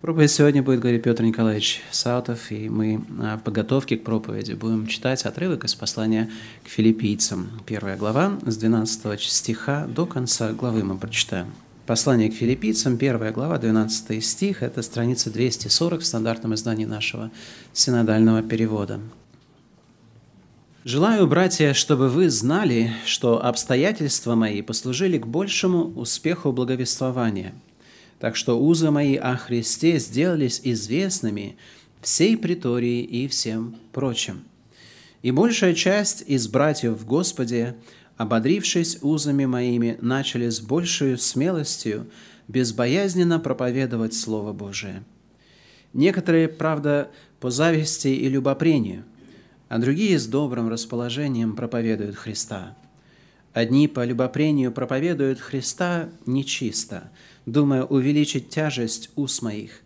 Проповедь сегодня будет говорить Петр Николаевич Саутов, и мы в подготовке к проповеди будем читать отрывок из послания к филиппийцам. Первая глава с 12 стиха до конца главы мы прочитаем. Послание к филиппийцам, первая глава, 12 стих, это страница 240 в стандартном издании нашего синодального перевода. Желаю, братья, чтобы вы знали, что обстоятельства мои послужили к большему успеху благовествования – так что узы мои о Христе сделались известными всей притории и всем прочим. И большая часть из братьев в Господе, ободрившись узами моими, начали с большей смелостью безбоязненно проповедовать Слово Божие. Некоторые, правда, по зависти и любопрению, а другие с добрым расположением проповедуют Христа. Одни по любопрению проповедуют Христа нечисто – думая увеличить тяжесть уст моих,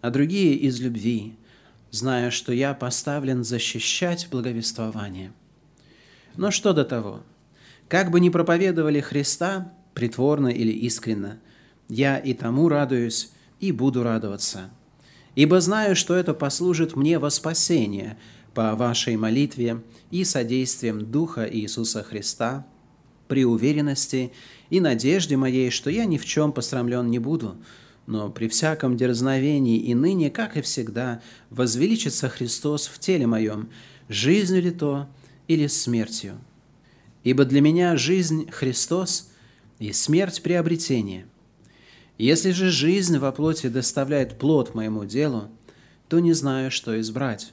а другие из любви, зная, что я поставлен защищать благовествование. Но что до того? Как бы ни проповедовали Христа, притворно или искренно, я и тому радуюсь, и буду радоваться. Ибо знаю, что это послужит мне во спасение по вашей молитве и содействием Духа Иисуса Христа при уверенности и надежде моей, что я ни в чем посрамлен не буду, но при всяком дерзновении и ныне, как и всегда, возвеличится Христос в теле моем, жизнью ли то или смертью. Ибо для меня жизнь – Христос и смерть – приобретение. Если же жизнь во плоти доставляет плод моему делу, то не знаю, что избрать.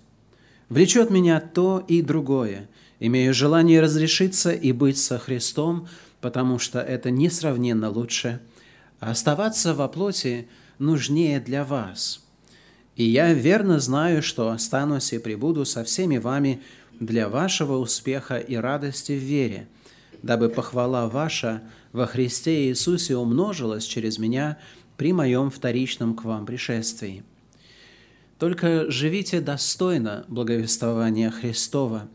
Влечет меня то и другое. Имею желание разрешиться и быть со Христом – потому что это несравненно лучше. Оставаться во плоти нужнее для вас. И я верно знаю, что останусь и пребуду со всеми вами для вашего успеха и радости в вере, дабы похвала ваша во Христе Иисусе умножилась через меня при моем вторичном к вам пришествии. Только живите достойно благовествования Христова,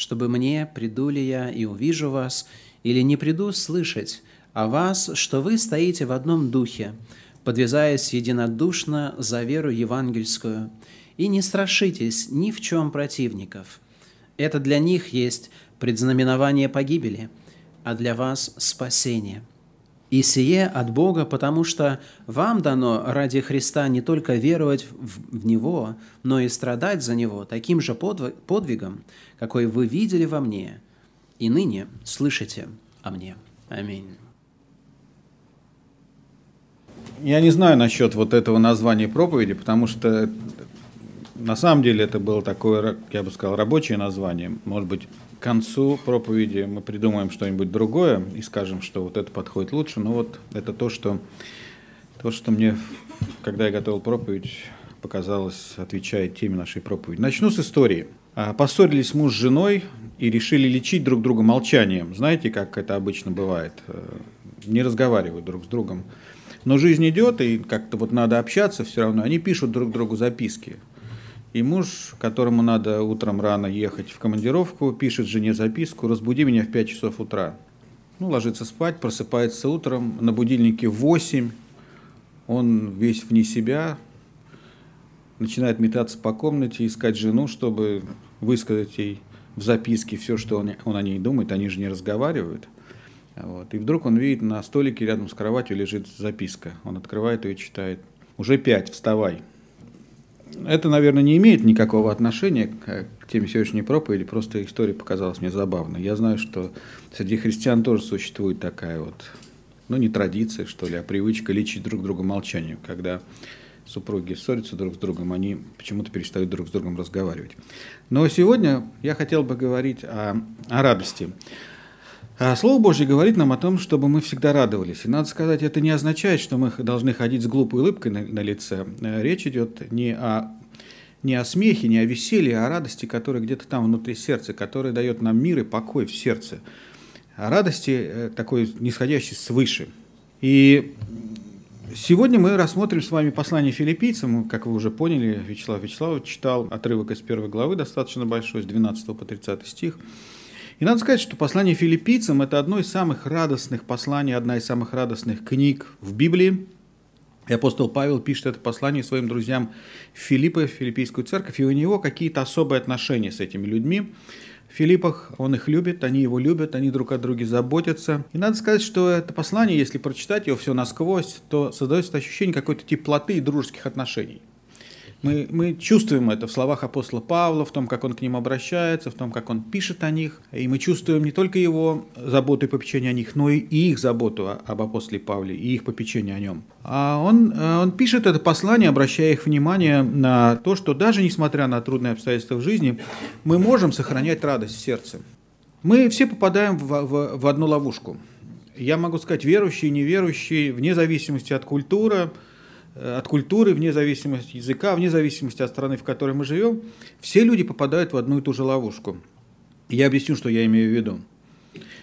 чтобы мне, приду ли я и увижу вас, или не приду слышать о вас, что вы стоите в одном духе, подвязаясь единодушно за веру евангельскую, и не страшитесь ни в чем противников. Это для них есть предзнаменование погибели, а для вас спасение. И сие от Бога, потому что вам дано ради Христа не только веровать в Него, но и страдать за Него таким же подвигом, какой вы видели во мне – и ныне слышите о мне. Аминь. Я не знаю насчет вот этого названия проповеди, потому что на самом деле это было такое, я бы сказал, рабочее название. Может быть, к концу проповеди мы придумаем что-нибудь другое и скажем, что вот это подходит лучше. Но вот это то, что, то, что мне, когда я готовил проповедь, показалось, отвечает теме нашей проповеди. Начну с истории. А, поссорились муж с женой и решили лечить друг друга молчанием. Знаете, как это обычно бывает? Э, не разговаривают друг с другом. Но жизнь идет, и как-то вот надо общаться все равно. Они пишут друг другу записки. И муж, которому надо утром рано ехать в командировку, пишет жене записку «Разбуди меня в 5 часов утра». Ну, ложится спать, просыпается утром, на будильнике 8, он весь вне себя, начинает метаться по комнате, искать жену, чтобы высказать ей в записке все, что он, он о ней думает, они же не разговаривают. Вот. И вдруг он видит, на столике рядом с кроватью лежит записка. Он открывает ее и читает. «Уже пять, вставай». Это, наверное, не имеет никакого отношения к, теме сегодняшней проповеди, просто история показалась мне забавной. Я знаю, что среди христиан тоже существует такая вот, ну не традиция, что ли, а привычка лечить друг друга молчанию, когда супруги ссорятся друг с другом, они почему-то перестают друг с другом разговаривать. Но сегодня я хотел бы говорить о, о радости. А Слово Божье говорит нам о том, чтобы мы всегда радовались. И надо сказать, это не означает, что мы должны ходить с глупой улыбкой на, на лице. Речь идет не о, не о смехе, не о веселье, а о радости, которая где-то там внутри сердца, которая дает нам мир и покой в сердце. О радости э, такой нисходящей свыше. И Сегодня мы рассмотрим с вами послание филиппийцам. Как вы уже поняли, Вячеслав Вячеславович читал отрывок из первой главы, достаточно большой, с 12 по 30 стих. И надо сказать, что послание филиппийцам – это одно из самых радостных посланий, одна из самых радостных книг в Библии. И апостол Павел пишет это послание своим друзьям Филиппа, Филиппийскую церковь, и у него какие-то особые отношения с этими людьми. В Филиппах он их любит, они его любят, они друг о друге заботятся. И надо сказать, что это послание, если прочитать его все насквозь, то создается ощущение какой-то теплоты и дружеских отношений. Мы, мы чувствуем это в словах апостола Павла, в том, как он к ним обращается, в том, как он пишет о них. И мы чувствуем не только его заботу и попечение о них, но и их заботу об апостоле Павле и их попечение о нем. А он, э, он пишет это послание, обращая их внимание на то, что даже несмотря на трудные обстоятельства в жизни, мы можем сохранять радость в сердце. Мы все попадаем в, в, в одну ловушку. Я могу сказать, верующие, неверующие, вне зависимости от культуры, от культуры, вне зависимости языка, вне зависимости от страны, в которой мы живем, все люди попадают в одну и ту же ловушку. Я объясню, что я имею в виду.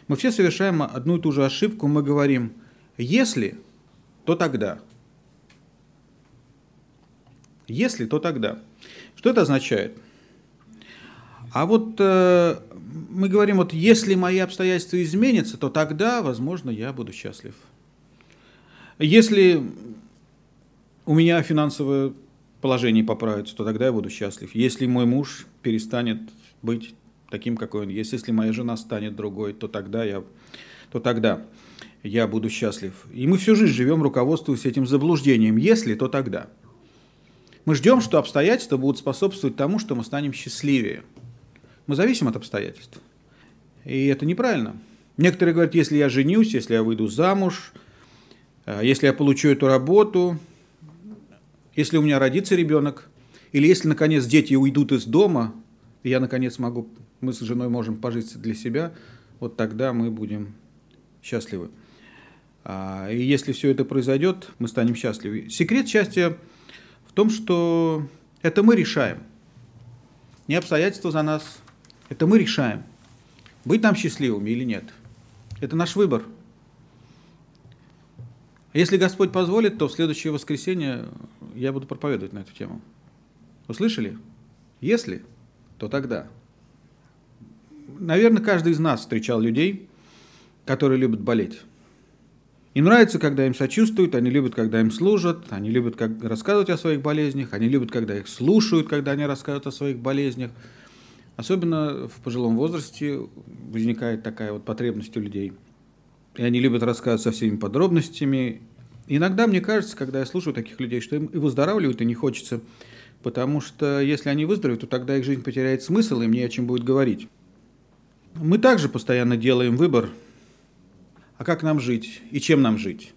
Мы все совершаем одну и ту же ошибку, мы говорим, если, то тогда. Если, то тогда. Что это означает? А вот э, мы говорим, вот если мои обстоятельства изменятся, то тогда, возможно, я буду счастлив. Если у меня финансовое положение поправится, то тогда я буду счастлив. Если мой муж перестанет быть таким, какой он есть, если моя жена станет другой, то тогда я, то тогда я буду счастлив. И мы всю жизнь живем, руководствуясь этим заблуждением. Если, то тогда. Мы ждем, что обстоятельства будут способствовать тому, что мы станем счастливее. Мы зависим от обстоятельств. И это неправильно. Некоторые говорят, если я женюсь, если я выйду замуж, э, если я получу эту работу, если у меня родится ребенок, или если, наконец, дети уйдут из дома, и я, наконец, могу, мы с женой можем пожить для себя, вот тогда мы будем счастливы. А, и если все это произойдет, мы станем счастливы. Секрет счастья в том, что это мы решаем. Не обстоятельства за нас. Это мы решаем, быть нам счастливыми или нет. Это наш выбор – если Господь позволит, то в следующее воскресенье я буду проповедовать на эту тему. Услышали? Если, то тогда. Наверное, каждый из нас встречал людей, которые любят болеть. Им нравится, когда им сочувствуют, они любят, когда им служат, они любят как рассказывать о своих болезнях, они любят, когда их слушают, когда они рассказывают о своих болезнях. Особенно в пожилом возрасте возникает такая вот потребность у людей – и они любят рассказывать со всеми подробностями. Иногда мне кажется, когда я слушаю таких людей, что им и выздоравливают, и не хочется, потому что если они выздоровеют, то тогда их жизнь потеряет смысл, и мне о чем будет говорить. Мы также постоянно делаем выбор, а как нам жить и чем нам жить.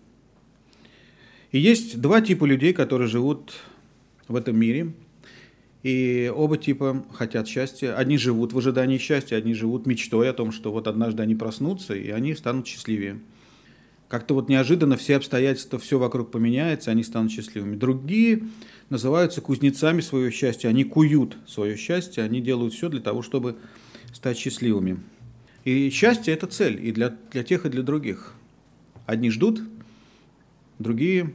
И есть два типа людей, которые живут в этом мире – и оба типа хотят счастья. Одни живут в ожидании счастья, одни живут мечтой о том, что вот однажды они проснутся, и они станут счастливее. Как-то вот неожиданно все обстоятельства, все вокруг поменяется, они станут счастливыми. Другие называются кузнецами своего счастья. Они куют свое счастье, они делают все для того, чтобы стать счастливыми. И счастье – это цель и для, для тех, и для других. Одни ждут, другие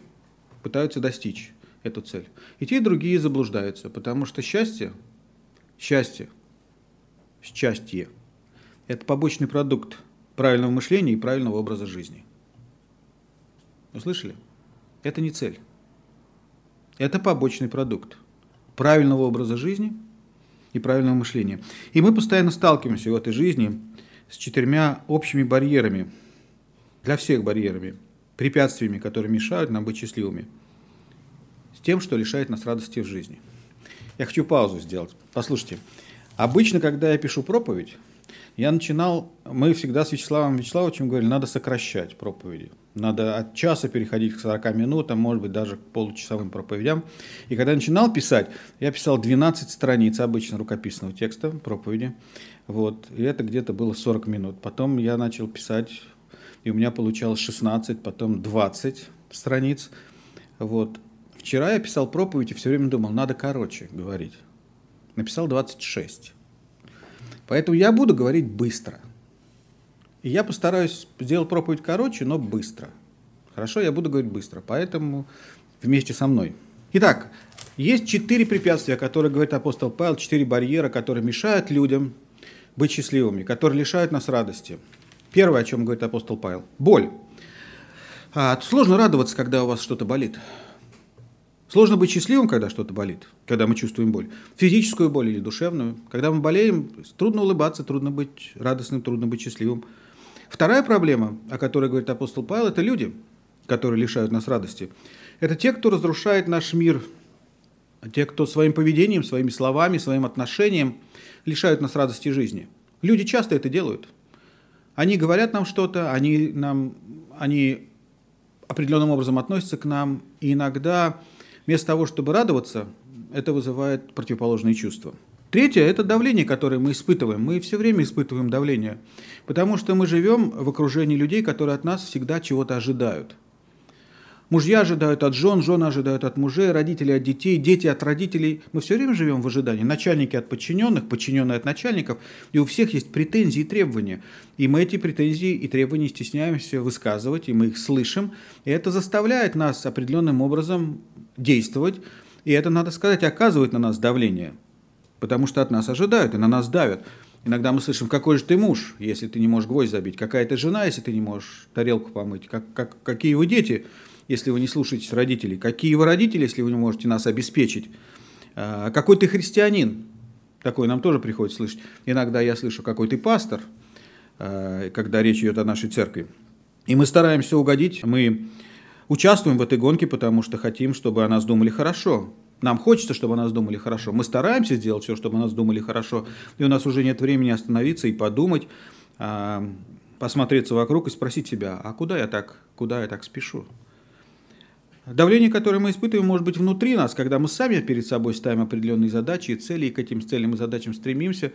пытаются достичь эту цель. И те, и другие заблуждаются, потому что счастье, счастье, счастье – это побочный продукт правильного мышления и правильного образа жизни. Услышали? Это не цель. Это побочный продукт правильного образа жизни и правильного мышления. И мы постоянно сталкиваемся в этой жизни с четырьмя общими барьерами, для всех барьерами, препятствиями, которые мешают нам быть счастливыми – тем, что лишает нас радости в жизни. Я хочу паузу сделать. Послушайте, обычно, когда я пишу проповедь, я начинал, мы всегда с Вячеславом Вячеславовичем говорили, надо сокращать проповеди. Надо от часа переходить к 40 минутам, может быть, даже к получасовым проповедям. И когда я начинал писать, я писал 12 страниц обычно рукописного текста проповеди. Вот, и это где-то было 40 минут. Потом я начал писать, и у меня получалось 16, потом 20 страниц. Вот. Вчера я писал проповедь и все время думал, надо короче говорить. Написал 26. Поэтому я буду говорить быстро. И я постараюсь сделать проповедь короче, но быстро. Хорошо, я буду говорить быстро. Поэтому вместе со мной. Итак, есть четыре препятствия, которые говорит апостол Павел, четыре барьера, которые мешают людям быть счастливыми, которые лишают нас радости. Первое, о чем говорит апостол Павел – боль. А, сложно радоваться, когда у вас что-то болит. Сложно быть счастливым, когда что-то болит, когда мы чувствуем боль. Физическую боль или душевную. Когда мы болеем, трудно улыбаться, трудно быть радостным, трудно быть счастливым. Вторая проблема, о которой говорит апостол Павел, это люди, которые лишают нас радости. Это те, кто разрушает наш мир, те, кто своим поведением, своими словами, своим отношением лишают нас радости жизни. Люди часто это делают. Они говорят нам что-то, они, нам, они определенным образом относятся к нам, и иногда вместо того, чтобы радоваться, это вызывает противоположные чувства. Третье – это давление, которое мы испытываем. Мы все время испытываем давление, потому что мы живем в окружении людей, которые от нас всегда чего-то ожидают – Мужья ожидают от жен, жены ожидают от мужей, родители от детей, дети от родителей. Мы все время живем в ожидании. Начальники от подчиненных, подчиненные от начальников. И у всех есть претензии и требования. И мы эти претензии и требования стесняемся высказывать, и мы их слышим. И это заставляет нас определенным образом действовать. И это, надо сказать, оказывает на нас давление. Потому что от нас ожидают и на нас давят. Иногда мы слышим, какой же ты муж, если ты не можешь гвоздь забить, какая ты жена, если ты не можешь тарелку помыть, как, как, какие вы дети, если вы не слушаетесь родителей? Какие вы родители, если вы не можете нас обеспечить? А, какой ты христианин? Такое нам тоже приходится слышать. Иногда я слышу, какой ты пастор, а, когда речь идет о нашей церкви. И мы стараемся угодить, мы участвуем в этой гонке, потому что хотим, чтобы о нас думали хорошо. Нам хочется, чтобы о нас думали хорошо. Мы стараемся сделать все, чтобы о нас думали хорошо. И у нас уже нет времени остановиться и подумать, а, посмотреться вокруг и спросить себя, а куда я так, куда я так спешу? Давление, которое мы испытываем, может быть внутри нас, когда мы сами перед собой ставим определенные задачи и цели, и к этим целям и задачам стремимся.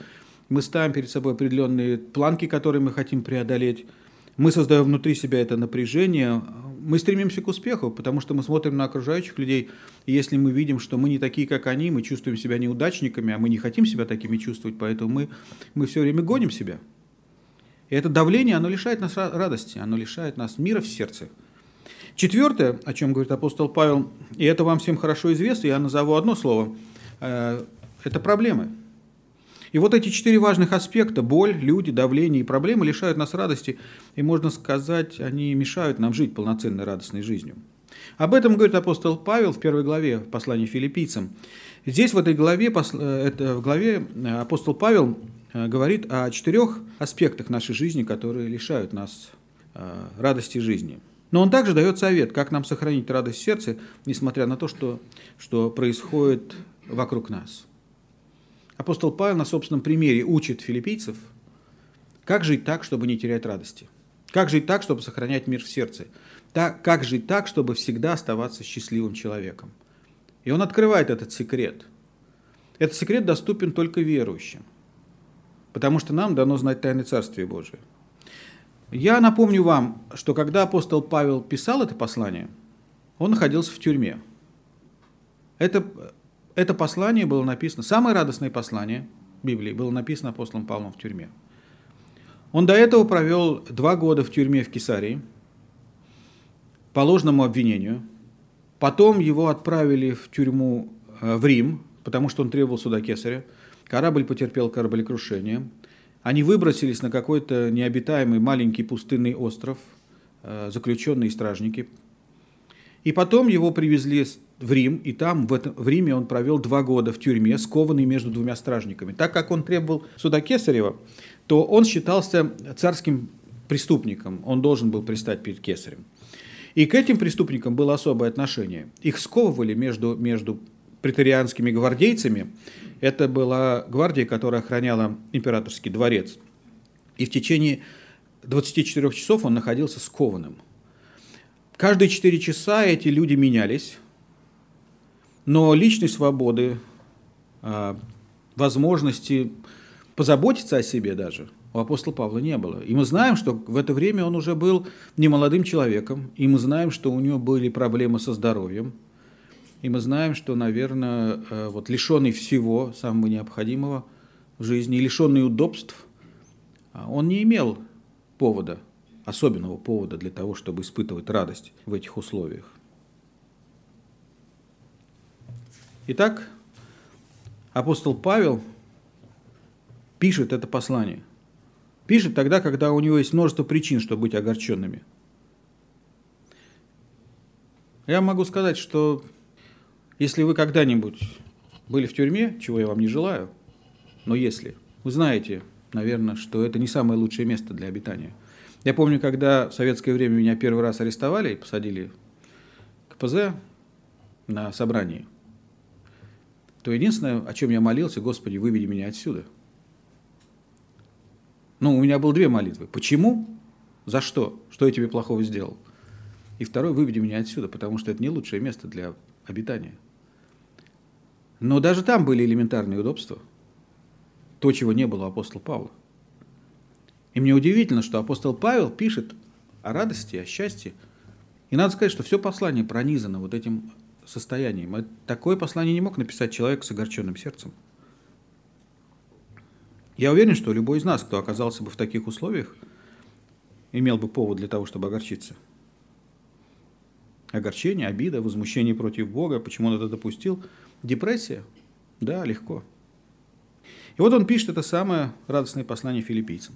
Мы ставим перед собой определенные планки, которые мы хотим преодолеть. Мы создаем внутри себя это напряжение. Мы стремимся к успеху, потому что мы смотрим на окружающих людей, и если мы видим, что мы не такие, как они, мы чувствуем себя неудачниками, а мы не хотим себя такими чувствовать, поэтому мы, мы все время гоним себя. И это давление, оно лишает нас радости, оно лишает нас мира в сердце – Четвертое, о чем говорит апостол Павел, и это вам всем хорошо известно, я назову одно слово, э, это проблемы. И вот эти четыре важных аспекта – боль, люди, давление и проблемы – лишают нас радости, и, можно сказать, они мешают нам жить полноценной радостной жизнью. Об этом говорит апостол Павел в первой главе послания филиппийцам. Здесь, в этой главе, э, в главе э, апостол Павел говорит о четырех аспектах нашей жизни, которые лишают нас радости жизни – но он также дает совет, как нам сохранить радость в сердце, несмотря на то, что, что происходит вокруг нас. Апостол Павел на собственном примере учит филиппийцев, как жить так, чтобы не терять радости. Как жить так, чтобы сохранять мир в сердце. Так, как жить так, чтобы всегда оставаться счастливым человеком. И он открывает этот секрет. Этот секрет доступен только верующим. Потому что нам дано знать тайны Царствия Божия. Я напомню вам, что когда апостол Павел писал это послание, он находился в тюрьме. Это, это послание было написано, самое радостное послание Библии было написано апостолом Павлом в тюрьме. Он до этого провел два года в тюрьме в Кесарии по ложному обвинению. Потом его отправили в тюрьму э, в Рим, потому что он требовал суда Кесаря. Корабль потерпел кораблекрушение. Они выбросились на какой-то необитаемый маленький пустынный остров, э, заключенные стражники. И потом его привезли в Рим, и там, в, этом, в Риме, он провел два года в тюрьме, скованный между двумя стражниками. Так как он требовал суда Кесарева, то он считался царским преступником, он должен был пристать перед Кесарем. И к этим преступникам было особое отношение. Их сковывали между, между преторианскими гвардейцами это была гвардия, которая охраняла императорский дворец. И в течение 24 часов он находился скованным. Каждые 4 часа эти люди менялись, но личной свободы, а, возможности позаботиться о себе даже у апостола Павла не было. И мы знаем, что в это время он уже был немолодым человеком, и мы знаем, что у него были проблемы со здоровьем – и мы знаем, что, наверное, э, вот лишенный всего самого необходимого в жизни, лишенный удобств, а, он не имел повода, особенного повода для того, чтобы испытывать радость в этих условиях. Итак, апостол Павел пишет это послание. Пишет тогда, когда у него есть множество причин, чтобы быть огорченными. Я могу сказать, что Если вы когда-нибудь были в тюрьме, чего я вам не желаю, но если, вы знаете, наверное, что это не самое лучшее место для обитания. Я помню, когда в советское время меня первый раз арестовали и посадили к ПЗ на собрании, то единственное, о чем я молился, Господи, выведи меня отсюда. Ну, у меня было две молитвы. Почему? За что? Что я тебе плохого сделал? И второй, выведи меня отсюда, потому что это не лучшее место для обитания. Но даже там были элементарные удобства. То, чего не было у апостола Павла. И мне удивительно, что апостол Павел пишет о радости, о счастье. И надо сказать, что все послание пронизано вот этим состоянием. Такое послание не мог написать человек с огорченным сердцем. Я уверен, что любой из нас, кто оказался бы в таких условиях, имел бы повод для того, чтобы огорчиться. Огорчение, обида, возмущение против Бога, почему он это допустил – Депрессия? Да, легко. И вот он пишет это самое радостное послание филиппийцам.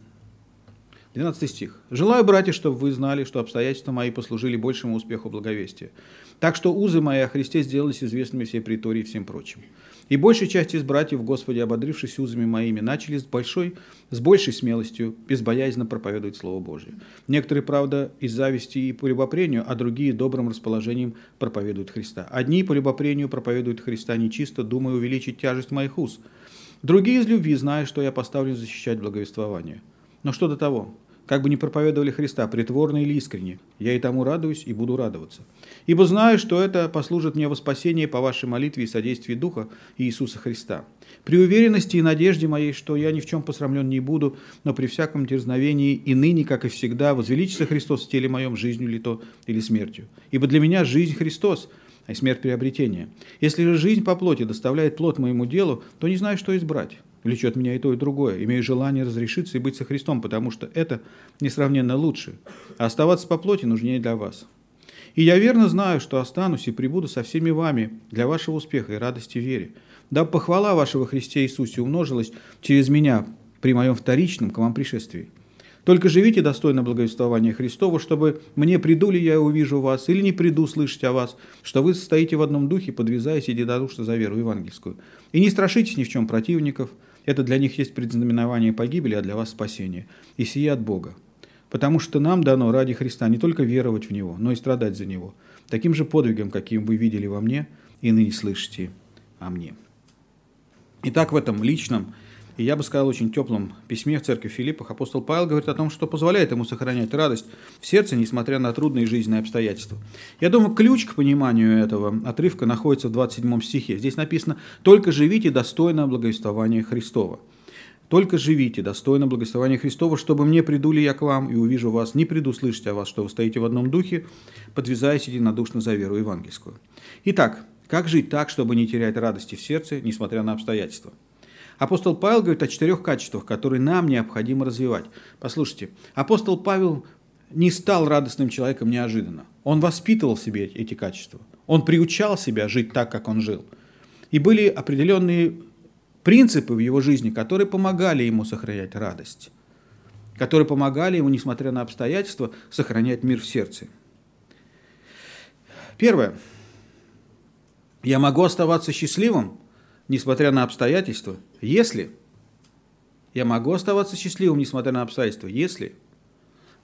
12 стих. «Желаю, братья, чтобы вы знали, что обстоятельства мои послужили большему успеху благовестия. Так что узы мои о Христе сделались известными всей притории и всем прочим. И большая часть из братьев, Господи, ободрившись узами моими, начали с большой, с большей смелостью, безбоязненно проповедовать Слово Божие. Некоторые, правда, из зависти и по любопрению, а другие добрым расположением проповедуют Христа. Одни по любопрению проповедуют Христа нечисто, думая увеличить тяжесть моих уз. Другие из любви, зная, что я поставлен защищать благовествование. Но что до того? Как бы не проповедовали Христа, притворно или искренне, я и тому радуюсь и буду радоваться. Ибо знаю, что это послужит мне во спасение по вашей молитве и содействии Духа Иисуса Христа. При уверенности и надежде моей, что я ни в чем посрамлен не буду, но при всяком дерзновении и ныне, как и всегда, возвеличится Христос в теле моем, жизнью ли то или смертью. Ибо для меня жизнь Христос, а смерть приобретение. Если же жизнь по плоти доставляет плод моему делу, то не знаю, что избрать влечет меня и то, и другое. Имею желание разрешиться и быть со Христом, потому что это несравненно лучше. А оставаться по плоти нужнее для вас. И я верно знаю, что останусь и прибуду со всеми вами для вашего успеха и радости вере. Да похвала вашего Христе Иисусе умножилась через меня при моем вторичном к вам пришествии. Только живите достойно благовествования Христова, чтобы мне приду ли я увижу вас, или не приду слышать о вас, что вы состоите в одном духе, подвязаясь единодушно за веру евангельскую. И не страшитесь ни в чем противников, это для них есть предзнаменование погибели, а для вас спасение. И сие от Бога. Потому что нам дано ради Христа не только веровать в Него, но и страдать за Него. Таким же подвигом, каким вы видели во мне, и ныне слышите о мне. Итак, в этом личном и я бы сказал, очень теплом письме в церкви Филиппах апостол Павел говорит о том, что позволяет ему сохранять радость в сердце, несмотря на трудные жизненные обстоятельства. Я думаю, ключ к пониманию этого отрывка находится в 27 стихе. Здесь написано «Только живите достойно благовествования Христова». Только живите достойно благословения Христова, чтобы мне приду ли я к вам и увижу вас, не приду слышать о вас, что вы стоите в одном духе, подвязаясь единодушно за веру евангельскую. Итак, как жить так, чтобы не терять радости в сердце, несмотря на обстоятельства? Апостол Павел говорит о четырех качествах, которые нам необходимо развивать. Послушайте, апостол Павел не стал радостным человеком неожиданно. Он воспитывал в себе эти качества. Он приучал себя жить так, как он жил. И были определенные принципы в его жизни, которые помогали ему сохранять радость, которые помогали ему, несмотря на обстоятельства, сохранять мир в сердце. Первое. Я могу оставаться счастливым, несмотря на обстоятельства, если я могу оставаться счастливым, несмотря на обстоятельства, если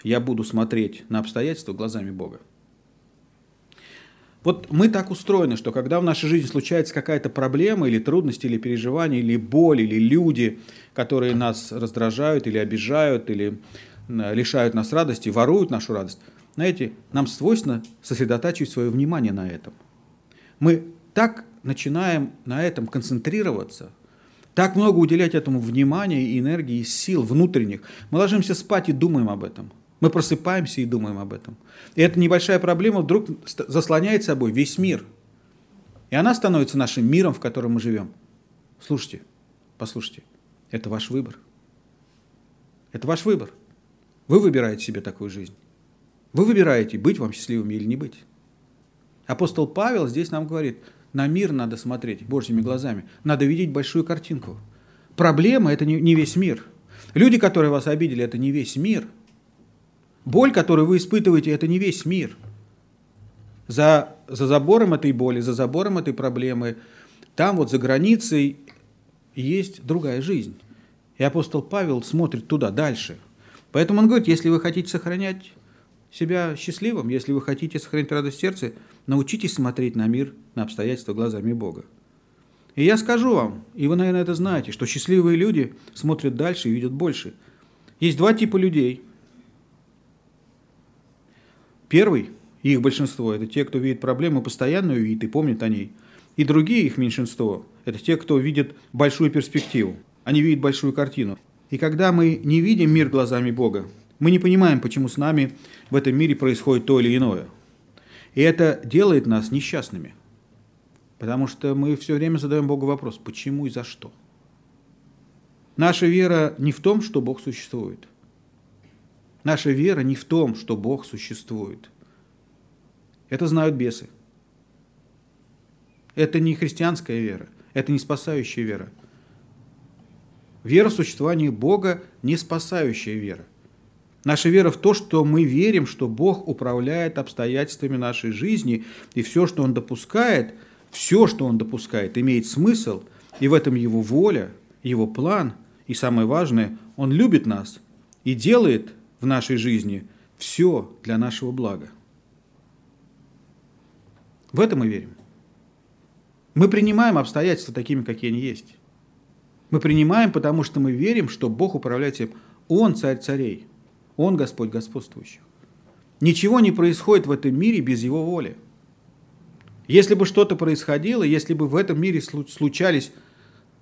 я буду смотреть на обстоятельства глазами Бога. Вот мы так устроены, что когда в нашей жизни случается какая-то проблема или трудность, или переживание, или боль, или люди, которые нас раздражают или обижают, или э, лишают нас радости, воруют нашу радость, знаете, нам свойственно сосредотачивать свое внимание на этом. Мы так начинаем на этом концентрироваться, так много уделять этому внимания и энергии, и сил внутренних, мы ложимся спать и думаем об этом. Мы просыпаемся и думаем об этом. И эта небольшая проблема вдруг заслоняет собой весь мир. И она становится нашим миром, в котором мы живем. Слушайте, послушайте, это ваш выбор. Это ваш выбор. Вы выбираете себе такую жизнь. Вы выбираете, быть вам счастливыми или не быть. Апостол Павел здесь нам говорит – на мир надо смотреть Божьими глазами. Надо видеть большую картинку. Проблема – это не, весь мир. Люди, которые вас обидели, это не весь мир. Боль, которую вы испытываете, это не весь мир. За, за забором этой боли, за забором этой проблемы, там вот за границей есть другая жизнь. И апостол Павел смотрит туда, дальше. Поэтому он говорит, если вы хотите сохранять себя счастливым, если вы хотите сохранить радость сердца, научитесь смотреть на мир, на обстоятельства глазами Бога. И я скажу вам, и вы, наверное, это знаете, что счастливые люди смотрят дальше и видят больше. Есть два типа людей. Первый, и их большинство, это те, кто видит проблему, постоянно ее видит и помнит о ней. И другие, их меньшинство, это те, кто видит большую перспективу. Они видят большую картину. И когда мы не видим мир глазами Бога, мы не понимаем, почему с нами в этом мире происходит то или иное. И это делает нас несчастными. Потому что мы все время задаем Богу вопрос, почему и за что. Наша вера не в том, что Бог существует. Наша вера не в том, что Бог существует. Это знают бесы. Это не христианская вера, это не спасающая вера. Вера в существование Бога не спасающая вера. Наша вера в то, что мы верим, что Бог управляет обстоятельствами нашей жизни, и все, что Он допускает, все, что Он допускает, имеет смысл, и в этом Его воля, Его план, и самое важное, Он любит нас и делает в нашей жизни все для нашего блага. В это мы верим. Мы принимаем обстоятельства такими, какие они есть. Мы принимаем, потому что мы верим, что Бог управляет всем. Он царь царей. Он Господь господствующий. Ничего не происходит в этом мире без Его воли. Если бы что-то происходило, если бы в этом мире случались,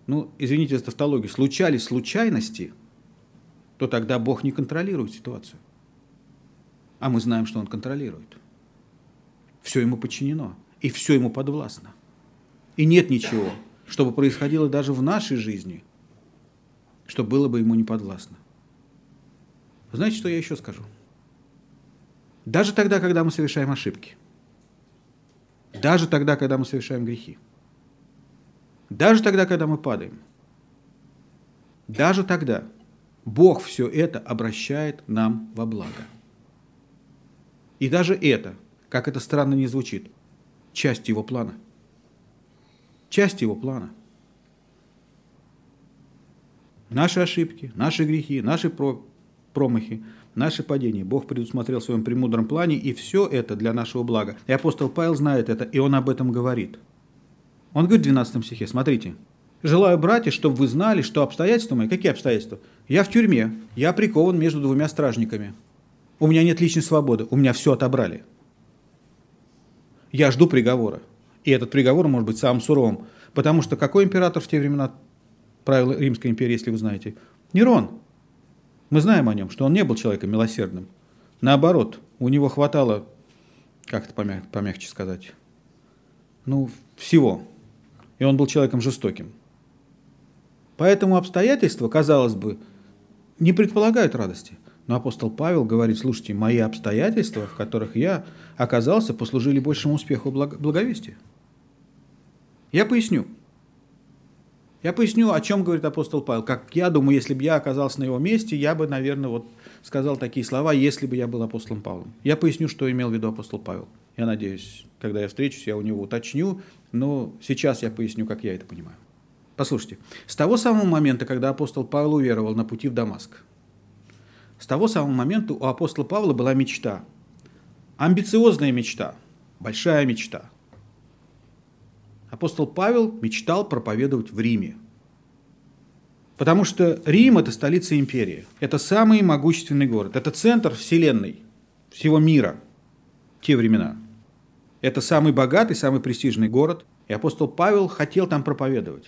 ну, извините за тавтологию, случались случайности, то тогда Бог не контролирует ситуацию. А мы знаем, что Он контролирует. Все Ему подчинено, и все Ему подвластно. И нет ничего, чтобы происходило даже в нашей жизни, что было бы ему не подвластно. Знаете, что я еще скажу? Даже тогда, когда мы совершаем ошибки, даже тогда, когда мы совершаем грехи, даже тогда, когда мы падаем, даже тогда Бог все это обращает нам во благо. И даже это, как это странно не звучит, часть Его плана – часть его плана. Наши ошибки, наши грехи, наши промахи, наши падения Бог предусмотрел в своем премудром плане, и все это для нашего блага. И апостол Павел знает это, и он об этом говорит. Он говорит в 12 стихе, смотрите, «Желаю, братья, чтобы вы знали, что обстоятельства мои...» Какие обстоятельства? Я в тюрьме, я прикован между двумя стражниками. У меня нет личной свободы, у меня все отобрали. Я жду приговора. И этот приговор может быть самым суровым. Потому что какой император в те времена правил Римской империи, если вы знаете? Нерон. Мы знаем о нем, что он не был человеком милосердным. Наоборот, у него хватало, как это помяг, помягче сказать, ну, всего. И он был человеком жестоким. Поэтому обстоятельства, казалось бы, не предполагают радости. Но апостол Павел говорит, слушайте, мои обстоятельства, в которых я оказался, послужили большему успеху благовестия. Я поясню. Я поясню, о чем говорит апостол Павел. Как я думаю, если бы я оказался на его месте, я бы, наверное, вот сказал такие слова, если бы я был апостолом Павлом. Я поясню, что имел в виду апостол Павел. Я надеюсь, когда я встречусь, я у него уточню, но сейчас я поясню, как я это понимаю. Послушайте, с того самого момента, когда апостол Павел уверовал на пути в Дамаск, с того самого момента у апостола Павла была мечта. Амбициозная мечта, большая мечта – апостол Павел мечтал проповедовать в Риме. Потому что Рим – это столица империи. Это самый могущественный город. Это центр вселенной, всего мира в те времена. Это самый богатый, самый престижный город. И апостол Павел хотел там проповедовать.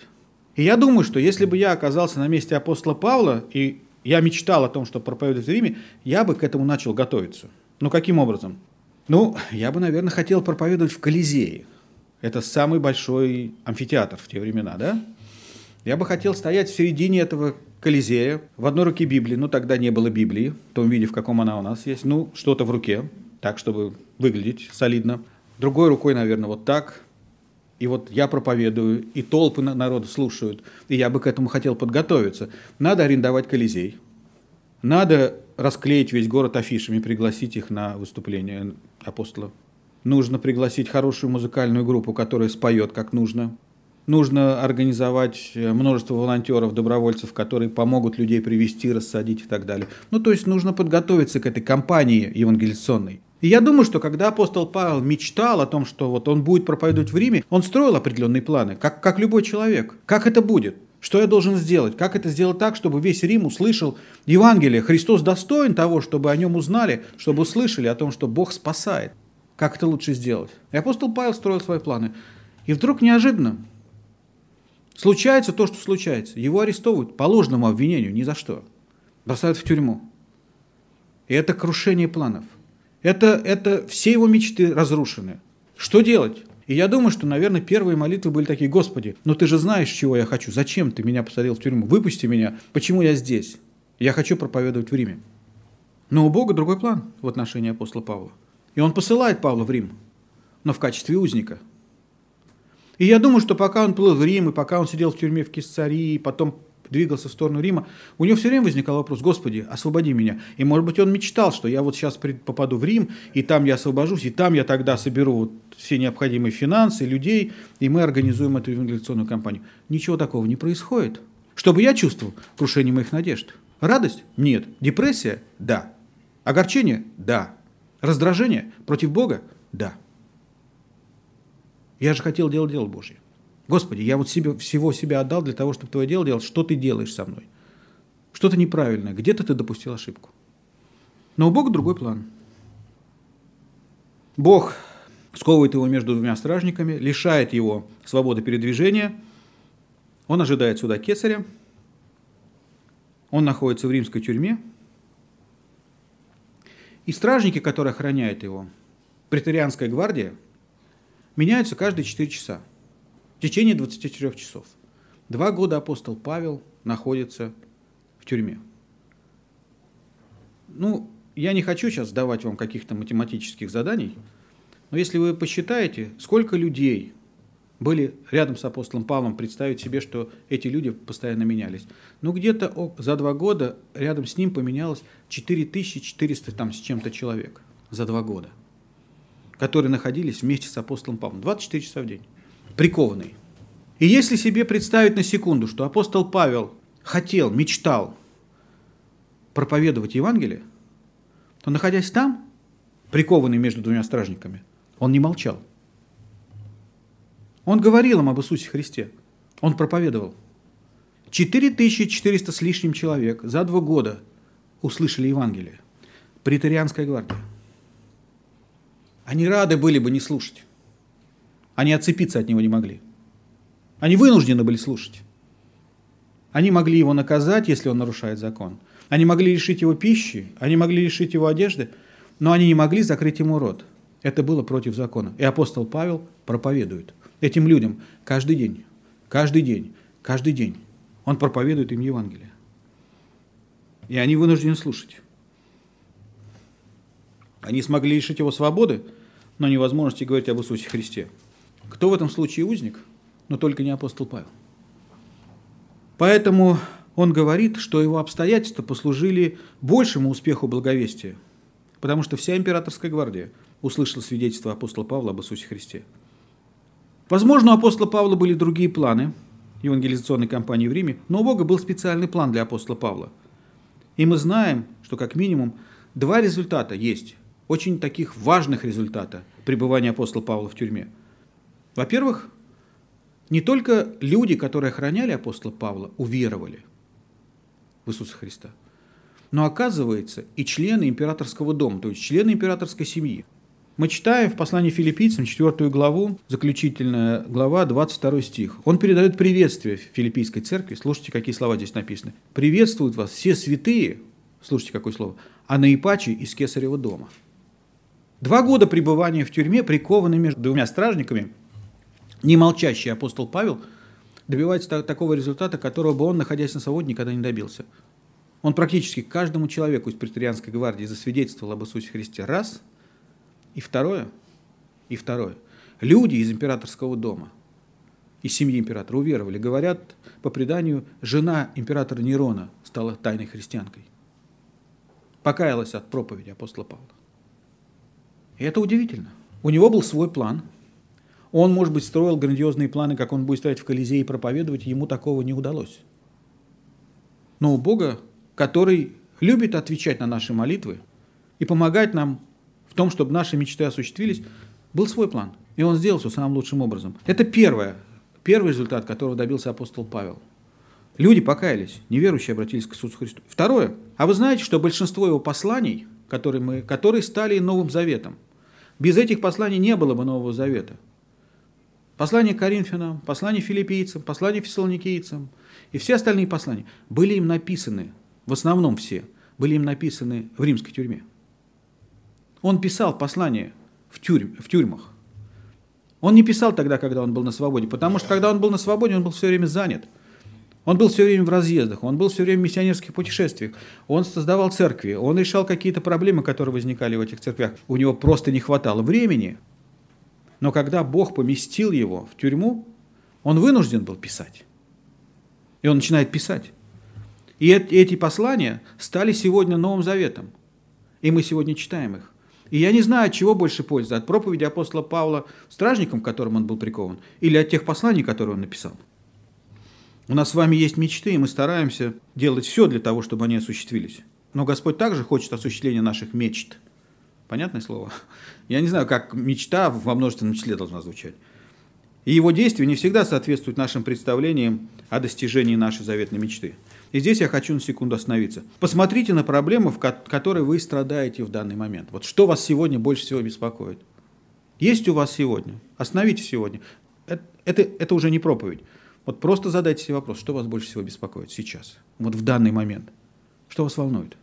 И я думаю, что если бы я оказался на месте апостола Павла, и я мечтал о том, чтобы проповедовать в Риме, я бы к этому начал готовиться. Ну, каким образом? Ну, я бы, наверное, хотел проповедовать в Колизее. Это самый большой амфитеатр в те времена, да? Я бы хотел стоять в середине этого Колизея, в одной руке Библии, ну тогда не было Библии, в том виде, в каком она у нас есть, ну что-то в руке, так, чтобы выглядеть солидно. Другой рукой, наверное, вот так. И вот я проповедую, и толпы народа слушают, и я бы к этому хотел подготовиться. Надо арендовать Колизей, надо расклеить весь город афишами, пригласить их на выступление апостола нужно пригласить хорошую музыкальную группу, которая споет как нужно. Нужно организовать э, множество волонтеров, добровольцев, которые помогут людей привести, рассадить и так далее. Ну, то есть нужно подготовиться к этой кампании евангелиционной. И я думаю, что когда апостол Павел мечтал о том, что вот он будет проповедовать в Риме, он строил определенные планы, как, как любой человек. Как это будет? Что я должен сделать? Как это сделать так, чтобы весь Рим услышал Евангелие? Христос достоин того, чтобы о нем узнали, чтобы услышали о том, что Бог спасает. Как это лучше сделать? И апостол Павел строил свои планы. И вдруг неожиданно случается то, что случается. Его арестовывают по ложному обвинению, ни за что. Бросают в тюрьму. И это крушение планов – это, это все его мечты разрушены. Что делать? И я думаю, что, наверное, первые молитвы были такие, Господи, ну ты же знаешь, чего я хочу, зачем ты меня посадил в тюрьму, выпусти меня, почему я здесь? Я хочу проповедовать в Риме. Но у Бога другой план в отношении апостола Павла. И он посылает Павла в Рим, но в качестве узника. И я думаю, что пока он плыл в Рим, и пока он сидел в тюрьме в Кесарии, потом двигался в сторону Рима, у него все время возникал вопрос, Господи, освободи меня. И, может быть, он мечтал, что я вот сейчас попаду в Рим, и там я освобожусь, и там я тогда соберу вот все необходимые финансы, людей, и мы организуем эту евангелиционную кампанию. Ничего такого не происходит. Чтобы я чувствовал крушение моих надежд. Радость? Нет. Депрессия? Да. Огорчение? Да. Раздражение против Бога? Да. Я же хотел делать дело Божье. Господи, я вот себе, всего себя отдал для того, чтобы Твое дело делать. Что Ты делаешь со мной? Что-то неправильное. Где-то Ты допустил ошибку. Но у Бога другой план. Бог сковывает его между двумя стражниками, лишает его свободы передвижения. Он ожидает суда кесаря. Он находится в римской тюрьме. И стражники, которые охраняют его, преторианская гвардия, меняются каждые 4 часа в течение 24 часов. Два года апостол Павел находится в тюрьме. Ну, я не хочу сейчас давать вам каких-то математических заданий, но если вы посчитаете, сколько людей были рядом с апостолом Павлом, представить себе, что эти люди постоянно менялись. Ну, где-то за два года рядом с ним поменялось 4400 там с чем-то человек за два года, которые находились вместе с апостолом Павлом 24 часа в день прикованный. И если себе представить на секунду, что апостол Павел хотел, мечтал проповедовать Евангелие, то, находясь там, прикованный между двумя стражниками, он не молчал. Он говорил им об Иисусе Христе. Он проповедовал. 4400 с лишним человек за два года услышали Евангелие. Притарианская гвардия. Они рады были бы не слушать. Они отцепиться от него не могли. Они вынуждены были слушать. Они могли его наказать, если он нарушает закон. Они могли лишить его пищи, они могли лишить его одежды, но они не могли закрыть ему рот. Это было против закона. И апостол Павел проповедует этим людям каждый день, каждый день, каждый день. Он проповедует им Евангелие. И они вынуждены слушать. Они смогли лишить его свободы, но невозможности говорить об Иисусе Христе. Кто в этом случае узник? Но только не апостол Павел. Поэтому он говорит, что его обстоятельства послужили большему успеху благовестия, потому что вся императорская гвардия услышала свидетельство апостола Павла об Иисусе Христе. Возможно, у апостола Павла были другие планы евангелизационной кампании в Риме, но у Бога был специальный план для апостола Павла. И мы знаем, что как минимум два результата есть, очень таких важных результата пребывания апостола Павла в тюрьме – во-первых, не только люди, которые охраняли апостола Павла, уверовали в Иисуса Христа, но оказывается и члены императорского дома, то есть члены императорской семьи. Мы читаем в послании филиппийцам 4 главу, заключительная глава, 22 стих. Он передает приветствие филиппийской церкви. Слушайте, какие слова здесь написаны. «Приветствуют вас все святые», слушайте, какое слово, «а наипаче из Кесарева дома». Два года пребывания в тюрьме, прикованный между двумя стражниками – не молчащий апостол Павел добивается такого результата, которого бы он, находясь на свободе, никогда не добился. Он практически каждому человеку из преторианской гвардии засвидетельствовал об Иисусе Христе. Раз. И второе. И второе. Люди из императорского дома, из семьи императора уверовали. Говорят, по преданию, жена императора Нерона стала тайной христианкой. Покаялась от проповеди апостола Павла. И это удивительно. У него был свой план. Он, может быть, строил грандиозные планы, как он будет стоять в Колизее и проповедовать, ему такого не удалось. Но у Бога, который любит отвечать на наши молитвы и помогать нам в том, чтобы наши мечты осуществились, был свой план. И он сделал все самым лучшим образом. Это первое, первый результат, которого добился апостол Павел. Люди покаялись, неверующие обратились к Иисусу Христу. Второе. А вы знаете, что большинство его посланий, которые, мы, которые стали Новым Заветом, без этих посланий не было бы Нового Завета. Послание Коринфянам, послание филиппийцам, послание фессалоникийцам и все остальные послания были им написаны, в основном все, были им написаны в римской тюрьме. Он писал послания в, тюрьм, в тюрьмах. Он не писал тогда, когда он был на свободе, потому что когда он был на свободе, он был все время занят. Он был все время в разъездах, он был все время в миссионерских путешествиях, он создавал церкви, он решал какие-то проблемы, которые возникали в этих церквях. У него просто не хватало времени. Но когда Бог поместил его в тюрьму, он вынужден был писать. И он начинает писать. И эти послания стали сегодня Новым Заветом. И мы сегодня читаем их. И я не знаю, от чего больше пользы, от проповеди апостола Павла стражником, которым он был прикован, или от тех посланий, которые он написал. У нас с вами есть мечты, и мы стараемся делать все для того, чтобы они осуществились. Но Господь также хочет осуществления наших мечт. Понятное слово? Я не знаю, как мечта во множественном числе должна звучать. И его действия не всегда соответствуют нашим представлениям о достижении нашей заветной мечты. И здесь я хочу на секунду остановиться. Посмотрите на проблему, в которой вы страдаете в данный момент. Вот что вас сегодня больше всего беспокоит? Есть у вас сегодня? Остановитесь сегодня. Это, это, это уже не проповедь. Вот просто задайте себе вопрос, что вас больше всего беспокоит сейчас, вот в данный момент. Что вас волнует?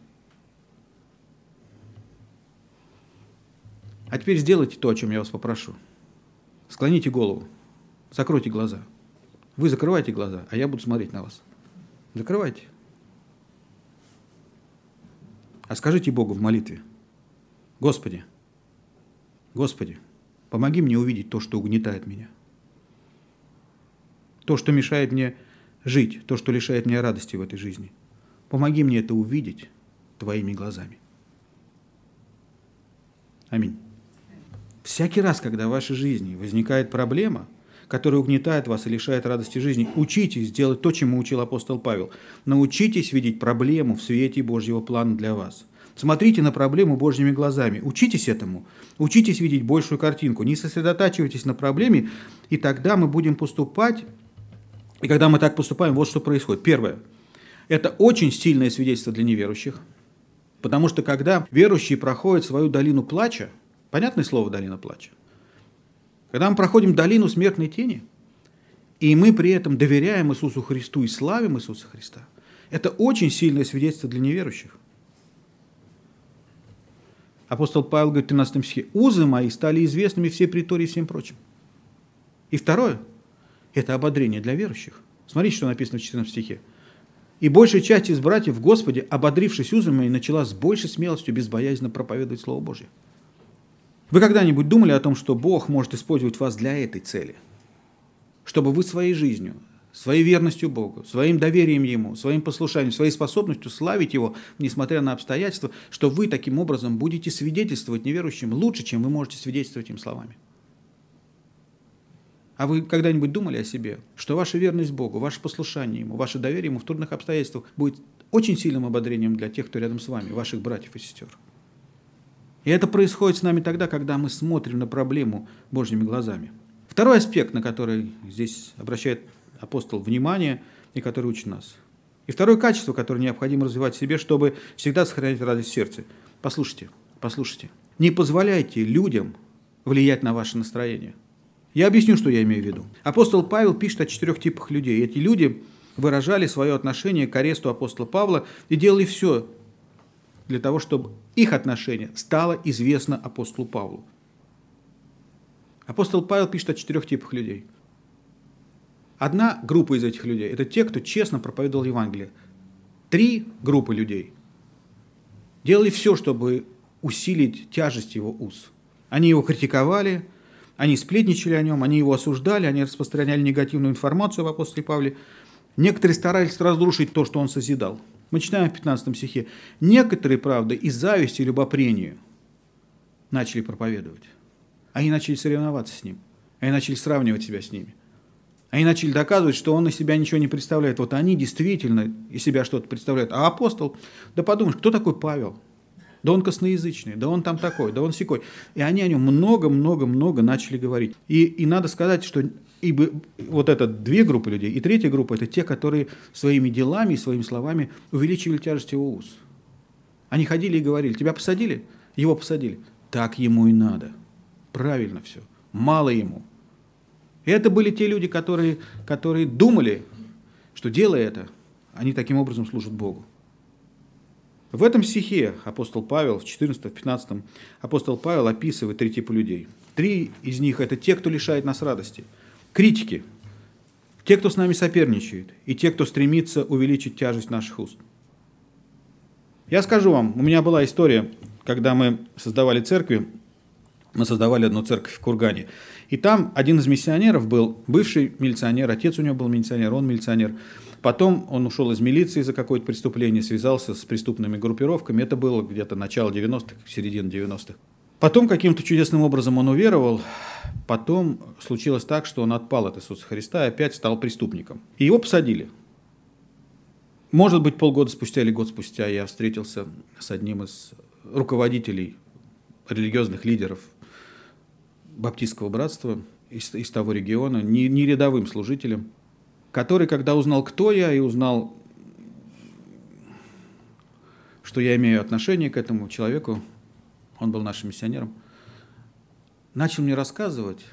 А теперь сделайте то, о чем я вас попрошу. Склоните голову, закройте глаза. Вы закрывайте глаза, а я буду смотреть на вас. Закрывайте. А скажите Богу в молитве, Господи, Господи, помоги мне увидеть то, что угнетает меня. То, что мешает мне жить, то, что лишает меня радости в этой жизни. Помоги мне это увидеть Твоими глазами. Аминь. Всякий раз, когда в вашей жизни возникает проблема – который угнетает вас и лишает радости жизни. Учитесь делать то, чему учил апостол Павел. Научитесь видеть проблему в свете Божьего плана для вас. Смотрите на проблему Божьими глазами. Учитесь этому. Учитесь видеть большую картинку. Не сосредотачивайтесь на проблеме, и тогда мы будем поступать. И когда мы так поступаем, вот что происходит. Первое. Это очень сильное свидетельство для неверующих. Потому что когда верующие проходят свою долину плача, понятное слово долина плача, когда мы проходим долину смертной тени, и мы при этом доверяем Иисусу Христу и славим Иисуса Христа, это очень сильное свидетельство для неверующих. Апостол Павел говорит в 13 стихе, «Узы мои стали известными все притории и всем прочим». И второе, это ободрение для верующих. Смотрите, что написано в 14 стихе. «И большая часть из братьев в Господе, ободрившись узами, начала с большей смелостью безбоязненно проповедовать Слово Божье». Вы когда-нибудь думали о том, что Бог может использовать вас для этой цели? Чтобы вы своей жизнью, своей верностью Богу, своим доверием Ему, своим послушанием, своей способностью славить Его, несмотря на обстоятельства, что вы таким образом будете свидетельствовать неверующим лучше, чем вы можете свидетельствовать им словами. А вы когда-нибудь думали о себе, что ваша верность Богу, ваше послушание Ему, ваше доверие Ему в трудных обстоятельствах будет очень сильным ободрением для тех, кто рядом с вами, ваших братьев и сестер? И это происходит с нами тогда, когда мы смотрим на проблему Божьими глазами. Второй аспект, на который здесь обращает апостол внимание и который учит нас. И второе качество, которое необходимо развивать в себе, чтобы всегда сохранять радость в сердце. Послушайте, послушайте. Не позволяйте людям влиять на ваше настроение. Я объясню, что я имею в виду. Апостол Павел пишет о четырех типах людей. Эти люди выражали свое отношение к аресту апостола Павла и делали все для того, чтобы их отношение стало известно апостолу Павлу. Апостол Павел пишет о четырех типах людей. Одна группа из этих людей – это те, кто честно проповедовал Евангелие. Три группы людей делали все, чтобы усилить тяжесть его уз. Они его критиковали, они сплетничали о нем, они его осуждали, они распространяли негативную информацию об апостоле Павле. Некоторые старались разрушить то, что он созидал – мы читаем в 15 стихе. Некоторые, правда, из зависти и любопрения начали проповедовать. Они начали соревноваться с ним. Они начали сравнивать себя с ними. Они начали доказывать, что он из себя ничего не представляет. Вот они действительно из себя что-то представляют. А апостол, да подумаешь, кто такой Павел? Да он косноязычный, да он там такой, да он секой. И они о нем много-много-много начали говорить. И, и надо сказать, что и вот это две группы людей, и третья группа – это те, которые своими делами и своими словами увеличивали тяжесть его уз. Они ходили и говорили, тебя посадили? Его посадили. Так ему и надо. Правильно все. Мало ему. И это были те люди, которые, которые думали, что делая это, они таким образом служат Богу. В этом стихе апостол Павел, в 14-15, апостол Павел описывает три типа людей. Три из них – это те, кто лишает нас радости. Критики, те, кто с нами соперничает, и те, кто стремится увеличить тяжесть наших уст. Я скажу вам, у меня была история, когда мы создавали церкви, мы создавали одну церковь в Кургане. И там один из миссионеров был бывший милиционер, отец у него был милиционер, он милиционер. Потом он ушел из милиции за какое-то преступление, связался с преступными группировками. Это было где-то начало 90-х, середина 90-х. Потом каким-то чудесным образом он уверовал. Потом случилось так, что он отпал от Иисуса Христа и опять стал преступником. И его посадили. Может быть, полгода спустя или год спустя я встретился с одним из руководителей религиозных лидеров Баптистского братства из, из того региона, не, не рядовым служителем, который, когда узнал, кто я, и узнал, что я имею отношение к этому человеку, он был нашим миссионером, начал мне рассказывать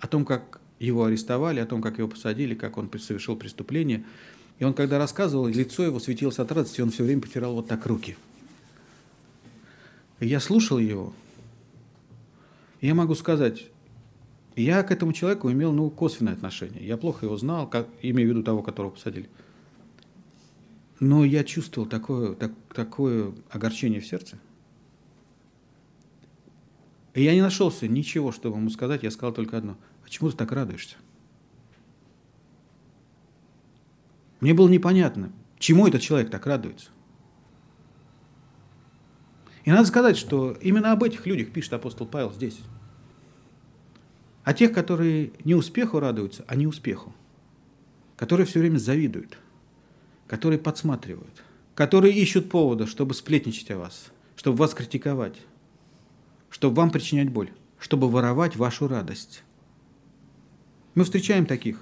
о том, как его арестовали, о том, как его посадили, как он совершил преступление. И он, когда рассказывал, лицо его светилось от радости, он все время потирал вот так руки. И я слушал его, и я могу сказать, я к этому человеку имел ну, косвенное отношение. Я плохо его знал, как, имею в виду того, которого посадили. Но я чувствовал такое, так, такое огорчение в сердце. И я не нашелся ничего, чтобы ему сказать. Я сказал только одно. Почему ты так радуешься? Мне было непонятно, чему этот человек так радуется. И надо сказать, что именно об этих людях пишет апостол Павел здесь. А тех, которые не успеху радуются, а не успеху. Которые все время завидуют. Которые подсматривают. Которые ищут повода, чтобы сплетничать о вас. Чтобы вас критиковать. Чтобы вам причинять боль. Чтобы воровать вашу радость. Мы встречаем таких.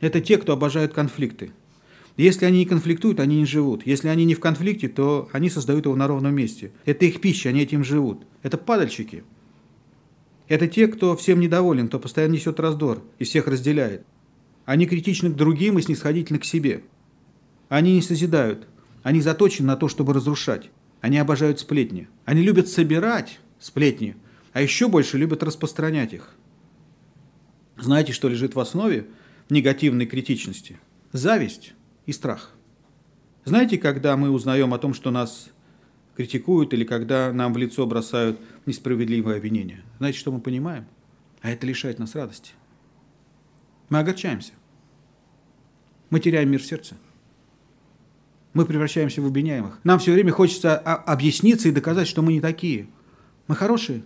Это те, кто обожают конфликты. Если они не конфликтуют, они не живут. Если они не в конфликте, то они создают его на ровном месте. Это их пища, они этим живут. Это падальщики. Это те, кто всем недоволен, кто постоянно несет раздор и всех разделяет. Они критичны к другим и снисходительны к себе. Они не созидают. Они заточены на то, чтобы разрушать. Они обожают сплетни. Они любят собирать сплетни, а еще больше любят распространять их. Знаете, что лежит в основе негативной критичности? Зависть и страх. Знаете, когда мы узнаем о том, что нас критикуют или когда нам в лицо бросают несправедливое обвинение. Знаете, что мы понимаем? А это лишает нас радости. Мы огорчаемся. Мы теряем мир сердца. Мы превращаемся в обвиняемых. Нам все время хочется объясниться и доказать, что мы не такие. Мы хорошие.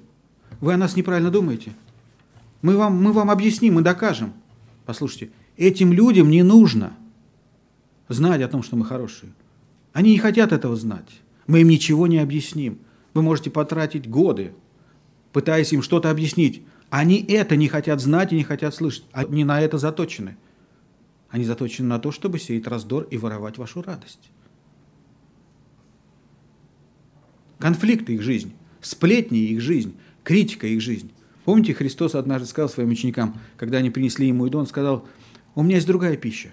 Вы о нас неправильно думаете. Мы вам, мы вам объясним, мы докажем. Послушайте, этим людям не нужно знать о том, что мы хорошие. Они не хотят этого знать. Мы им ничего не объясним. Вы можете потратить годы, пытаясь им что-то объяснить. Они это не хотят знать и не хотят слышать. Они на это заточены. Они заточены на то, чтобы сеять раздор и воровать вашу радость. Конфликты их жизнь, сплетни их жизнь, критика их жизнь. Помните, Христос однажды сказал своим ученикам, когда они принесли ему еду, он сказал, у меня есть другая пища.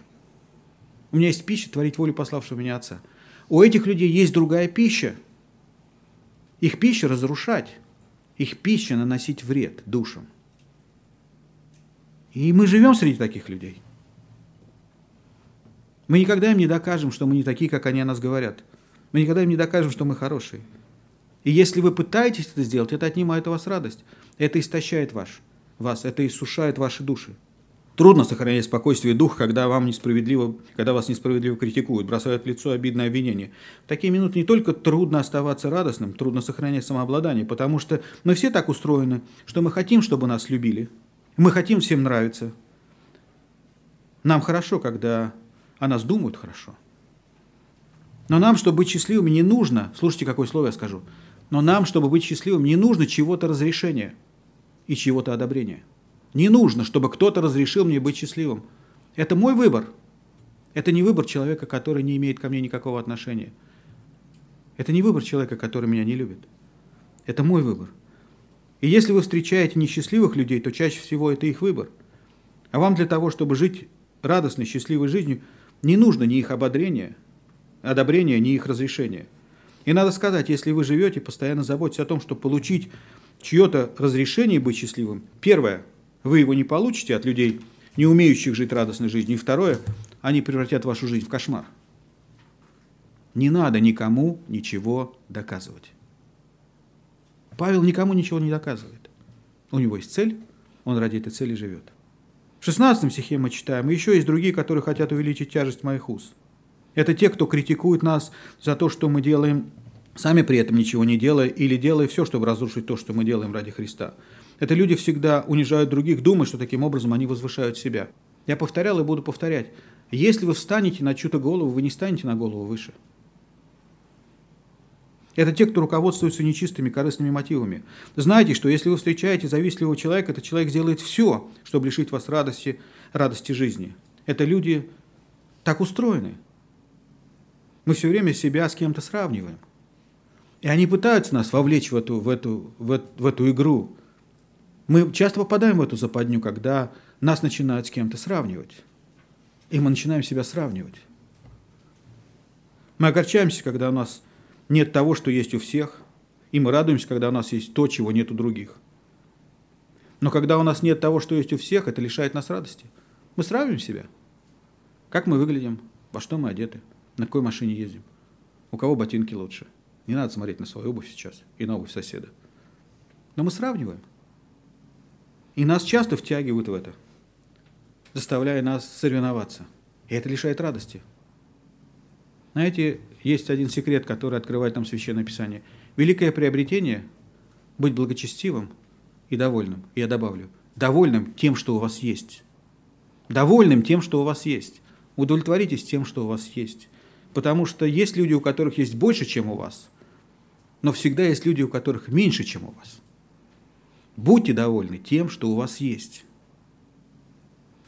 У меня есть пища творить волю пославшего меня Отца. У этих людей есть другая пища. Их пища разрушать, их пища наносить вред душам. И мы живем среди таких людей. Мы никогда им не докажем, что мы не такие, как они о нас говорят. Мы никогда им не докажем, что мы хорошие. И если вы пытаетесь это сделать, это отнимает у вас радость. Это истощает ваш, вас, это иссушает ваши души. Трудно сохранять спокойствие духа, когда, вам несправедливо, когда вас несправедливо критикуют, бросают в лицо обидное обвинение. В такие минуты не только трудно оставаться радостным, трудно сохранять самообладание, потому что мы все так устроены, что мы хотим, чтобы нас любили. Мы хотим всем нравиться. Нам хорошо, когда о нас думают хорошо. Но нам, чтобы быть счастливыми, не нужно, слушайте, какое слово я скажу, но нам, чтобы быть счастливым, не нужно чего-то разрешения и чего-то одобрения. Не нужно, чтобы кто-то разрешил мне быть счастливым. Это мой выбор. Это не выбор человека, который не имеет ко мне никакого отношения. Это не выбор человека, который меня не любит. Это мой выбор. И если вы встречаете несчастливых людей, то чаще всего это их выбор. А вам для того, чтобы жить радостной, счастливой жизнью, не нужно ни их ободрения, одобрения, ни их разрешения. И надо сказать, если вы живете, постоянно заботитесь о том, чтобы получить чье-то разрешение быть счастливым, первое, вы его не получите от людей, не умеющих жить радостной жизнью. И второе, они превратят вашу жизнь в кошмар. Не надо никому ничего доказывать. Павел никому ничего не доказывает. У него есть цель, он ради этой цели живет. В 16 стихе мы читаем, еще есть другие, которые хотят увеличить тяжесть моих уст. Это те, кто критикует нас за то, что мы делаем, сами при этом ничего не делая, или делая все, чтобы разрушить то, что мы делаем ради Христа. Это люди всегда унижают других, думая, что таким образом они возвышают себя. Я повторял и буду повторять. Если вы встанете на чью-то голову, вы не станете на голову выше. Это те, кто руководствуется нечистыми, корыстными мотивами. Знаете, что если вы встречаете завистливого человека, этот человек сделает все, чтобы лишить вас радости, радости жизни. Это люди так устроены. Мы все время себя с кем-то сравниваем. И они пытаются нас вовлечь в эту, в эту, в эту, в эту игру, мы часто попадаем в эту западню, когда нас начинают с кем-то сравнивать. И мы начинаем себя сравнивать. Мы огорчаемся, когда у нас нет того, что есть у всех, и мы радуемся, когда у нас есть то, чего нет у других. Но когда у нас нет того, что есть у всех, это лишает нас радости. Мы сравниваем себя. Как мы выглядим, во что мы одеты, на какой машине ездим, у кого ботинки лучше. Не надо смотреть на свою обувь сейчас и на обувь соседа. Но мы сравниваем. И нас часто втягивают в это, заставляя нас соревноваться. И это лишает радости. Знаете, есть один секрет, который открывает нам Священное Писание. Великое приобретение – быть благочестивым и довольным. Я добавлю, довольным тем, что у вас есть. Довольным тем, что у вас есть. Удовлетворитесь тем, что у вас есть. Потому что есть люди, у которых есть больше, чем у вас, но всегда есть люди, у которых меньше, чем у вас. Будьте довольны тем, что у вас есть.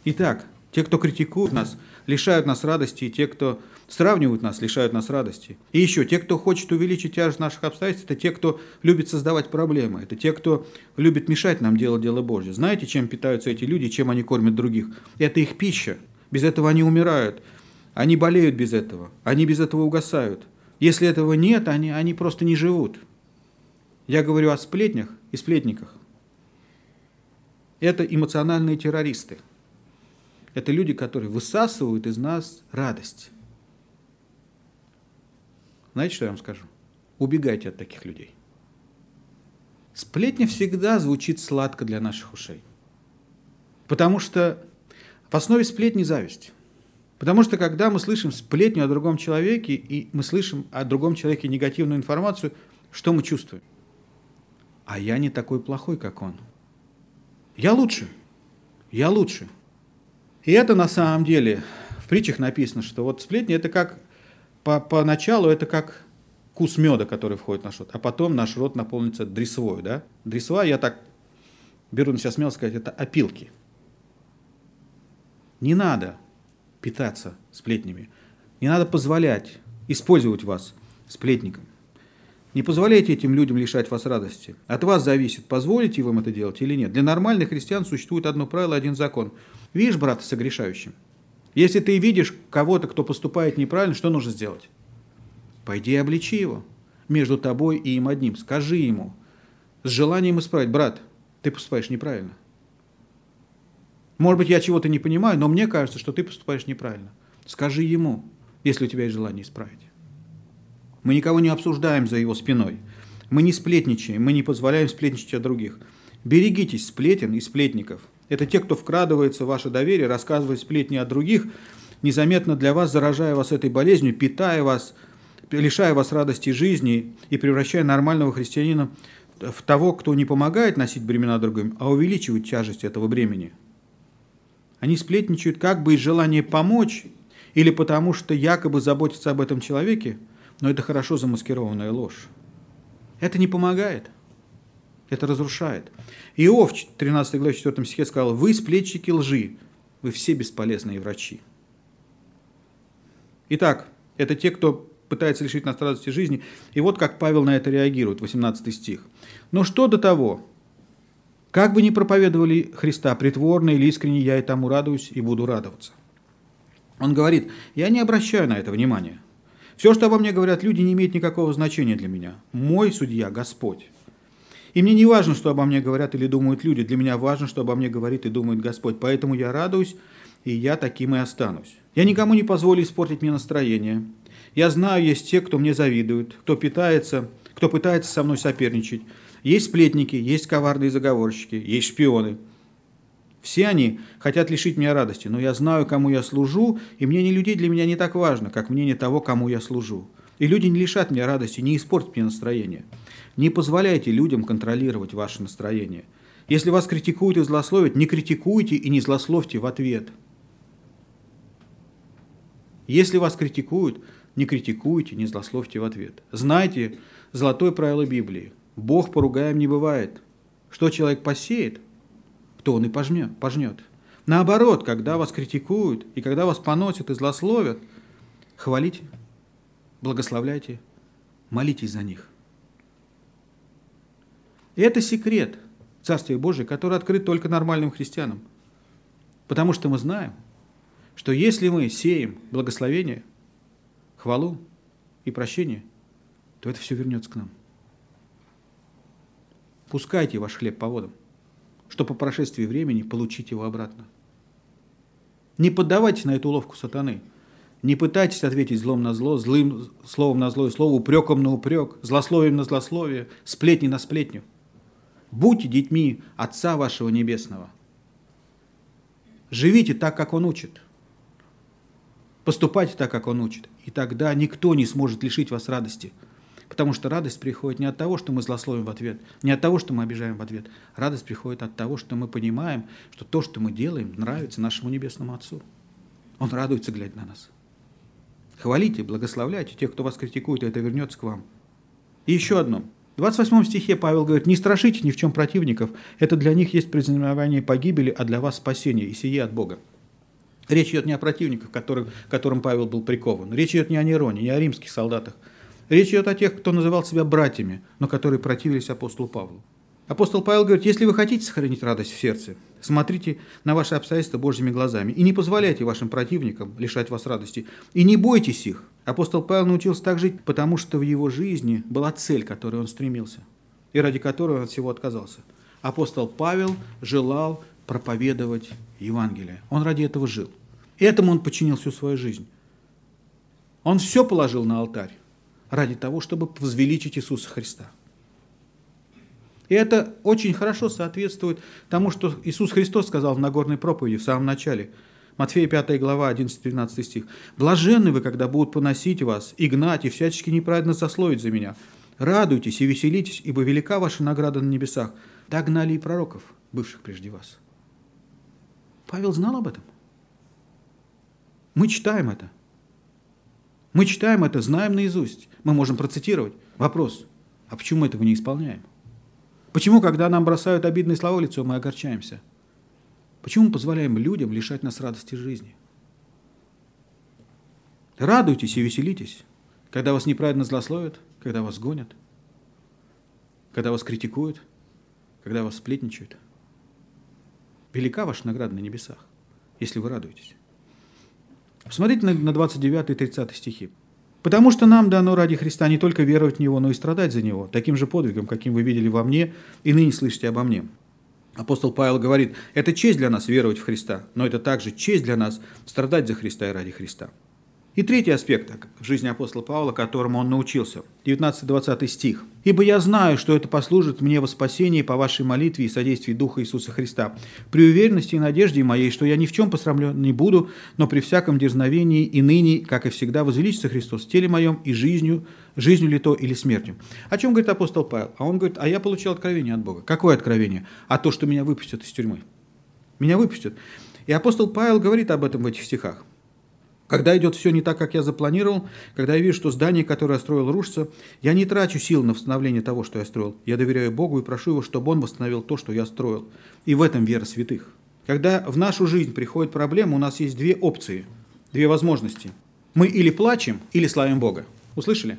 Итак, те, кто критикуют нас, лишают нас радости, и те, кто сравнивают нас, лишают нас радости. И еще, те, кто хочет увеличить тяжесть наших обстоятельств, это те, кто любит создавать проблемы, это те, кто любит мешать нам делать дело Божье. Знаете, чем питаются эти люди, чем они кормят других? Это их пища. Без этого они умирают. Они болеют без этого. Они без этого угасают. Если этого нет, они, они просто не живут. Я говорю о сплетнях и сплетниках. Это эмоциональные террористы. Это люди, которые высасывают из нас радость. Знаете, что я вам скажу? Убегайте от таких людей. Сплетня всегда звучит сладко для наших ушей. Потому что в основе сплетни зависть. Потому что когда мы слышим сплетню о другом человеке, и мы слышим о другом человеке негативную информацию, что мы чувствуем? А я не такой плохой, как он. Я лучше. Я лучше. И это на самом деле в притчах написано, что вот сплетни это как по, поначалу это как кус меда, который входит в наш рот, а потом наш рот наполнится дресвой. Да? Дресва, я так беру на себя смело сказать, это опилки. Не надо питаться сплетнями. Не надо позволять использовать вас сплетником. Не позволяйте этим людям лишать вас радости. От вас зависит, позволите вам это делать или нет. Для нормальных христиан существует одно правило, один закон. Видишь брата согрешающим? Если ты видишь кого-то, кто поступает неправильно, что нужно сделать? Пойди и обличи его между тобой и им одним. Скажи ему с желанием исправить. Брат, ты поступаешь неправильно. Может быть, я чего-то не понимаю, но мне кажется, что ты поступаешь неправильно. Скажи ему, если у тебя есть желание исправить. Мы никого не обсуждаем за его спиной. Мы не сплетничаем, мы не позволяем сплетничать о других. Берегитесь сплетен и сплетников. Это те, кто вкрадывается в ваше доверие, рассказывает сплетни о других, незаметно для вас, заражая вас этой болезнью, питая вас, лишая вас радости жизни и превращая нормального христианина в того, кто не помогает носить бремена другим, а увеличивает тяжесть этого бремени. Они сплетничают как бы из желания помочь или потому, что якобы заботятся об этом человеке, но это хорошо замаскированная ложь. Это не помогает. Это разрушает. Иов в 13 главе 4 стихе сказал, «Вы сплетчики лжи, вы все бесполезные врачи». Итак, это те, кто пытается лишить нас радости жизни. И вот как Павел на это реагирует, 18 стих. «Но что до того? Как бы ни проповедовали Христа, притворно или искренне, я и тому радуюсь и буду радоваться». Он говорит, я не обращаю на это внимания. Все, что обо мне говорят люди, не имеет никакого значения для меня. Мой судья – Господь. И мне не важно, что обо мне говорят или думают люди. Для меня важно, что обо мне говорит и думает Господь. Поэтому я радуюсь, и я таким и останусь. Я никому не позволю испортить мне настроение. Я знаю, есть те, кто мне завидует, кто питается, кто пытается со мной соперничать. Есть сплетники, есть коварные заговорщики, есть шпионы. Все они хотят лишить меня радости, но я знаю, кому я служу, и мнение людей для меня не так важно, как мнение того, кому я служу. И люди не лишат меня радости, не испортят мне настроение. Не позволяйте людям контролировать ваше настроение. Если вас критикуют и злословят, не критикуйте и не злословьте в ответ. Если вас критикуют, не критикуйте, не злословьте в ответ. Знайте золотое правило Библии. Бог поругаем не бывает. Что человек посеет, то он и пожмет, пожнет. Наоборот, когда вас критикуют и когда вас поносят и злословят, хвалите, благословляйте, молитесь за них. И это секрет Царствия Божия, который открыт только нормальным христианам. Потому что мы знаем, что если мы сеем благословение, хвалу и прощение, то это все вернется к нам. Пускайте ваш хлеб по водам, чтобы по прошествии времени получить его обратно. Не поддавайтесь на эту уловку сатаны. Не пытайтесь ответить злом на зло, злым словом на злое слово, упреком на упрек, злословием на злословие, сплетни на сплетню. Будьте детьми Отца вашего Небесного. Живите так, как Он учит. Поступайте так, как Он учит. И тогда никто не сможет лишить вас радости. Потому что радость приходит не от того, что мы злословим в ответ, не от того, что мы обижаем в ответ. Радость приходит от того, что мы понимаем, что то, что мы делаем, нравится нашему Небесному Отцу. Он радуется, глядя на нас. Хвалите, благословляйте тех, кто вас критикует, и это вернется к вам. И еще одно. В 28 стихе Павел говорит, «Не страшите ни в чем противников, это для них есть признаменование погибели, а для вас спасение, и сие от Бога». Речь идет не о противниках, которым, которым Павел был прикован. Речь идет не о Нероне, не о римских солдатах. Речь идет о тех, кто называл себя братьями, но которые противились апостолу Павлу. Апостол Павел говорит, если вы хотите сохранить радость в сердце, смотрите на ваши обстоятельства Божьими глазами и не позволяйте вашим противникам лишать вас радости. И не бойтесь их. Апостол Павел научился так жить, потому что в его жизни была цель, к которой он стремился, и ради которой он от всего отказался. Апостол Павел желал проповедовать Евангелие. Он ради этого жил. Этому он подчинил всю свою жизнь. Он все положил на алтарь ради того, чтобы возвеличить Иисуса Христа. И это очень хорошо соответствует тому, что Иисус Христос сказал в Нагорной проповеди в самом начале. Матфея 5 глава, 11-13 стих. «Блаженны вы, когда будут поносить вас, и гнать, и всячески неправедно сословить за меня. Радуйтесь и веселитесь, ибо велика ваша награда на небесах. Так гнали и пророков, бывших прежде вас». Павел знал об этом. Мы читаем это. Мы читаем это, знаем наизусть. Мы можем процитировать. Вопрос, а почему мы этого не исполняем? Почему, когда нам бросают обидные слова в лицо, мы огорчаемся? Почему мы позволяем людям лишать нас радости жизни? Радуйтесь и веселитесь, когда вас неправильно злословят, когда вас гонят, когда вас критикуют, когда вас сплетничают. Велика ваша награда на небесах, если вы радуетесь. Посмотрите на 29 и 30 стихи. «Потому что нам дано ради Христа не только веровать в Него, но и страдать за Него, таким же подвигом, каким вы видели во мне и ныне слышите обо мне». Апостол Павел говорит, это честь для нас веровать в Христа, но это также честь для нас страдать за Христа и ради Христа. И третий аспект жизни апостола Павла, которому он научился. 19-20 стих. «Ибо я знаю, что это послужит мне во спасении по вашей молитве и содействии Духа Иисуса Христа, при уверенности и надежде моей, что я ни в чем посрамлен не буду, но при всяком дерзновении и ныне, как и всегда, возвеличится Христос в теле моем и жизнью, жизнью ли то или смертью». О чем говорит апостол Павел? А он говорит, а я получил откровение от Бога. Какое откровение? А то, что меня выпустят из тюрьмы. Меня выпустят. И апостол Павел говорит об этом в этих стихах. Когда идет все не так, как я запланировал, когда я вижу, что здание, которое я строил, рушится, я не трачу сил на восстановление того, что я строил. Я доверяю Богу и прошу Его, чтобы Он восстановил то, что я строил. И в этом вера святых. Когда в нашу жизнь приходит проблема, у нас есть две опции, две возможности. Мы или плачем, или славим Бога. Услышали?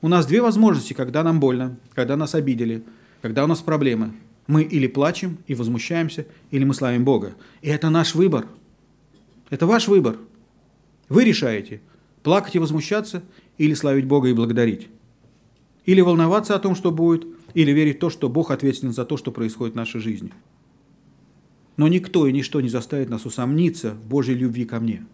У нас две возможности, когда нам больно, когда нас обидели, когда у нас проблемы. Мы или плачем и возмущаемся, или мы славим Бога. И это наш выбор – это ваш выбор. Вы решаете, плакать и возмущаться, или славить Бога и благодарить. Или волноваться о том, что будет, или верить в то, что Бог ответственен за то, что происходит в нашей жизни. Но никто и ничто не заставит нас усомниться в Божьей любви ко мне.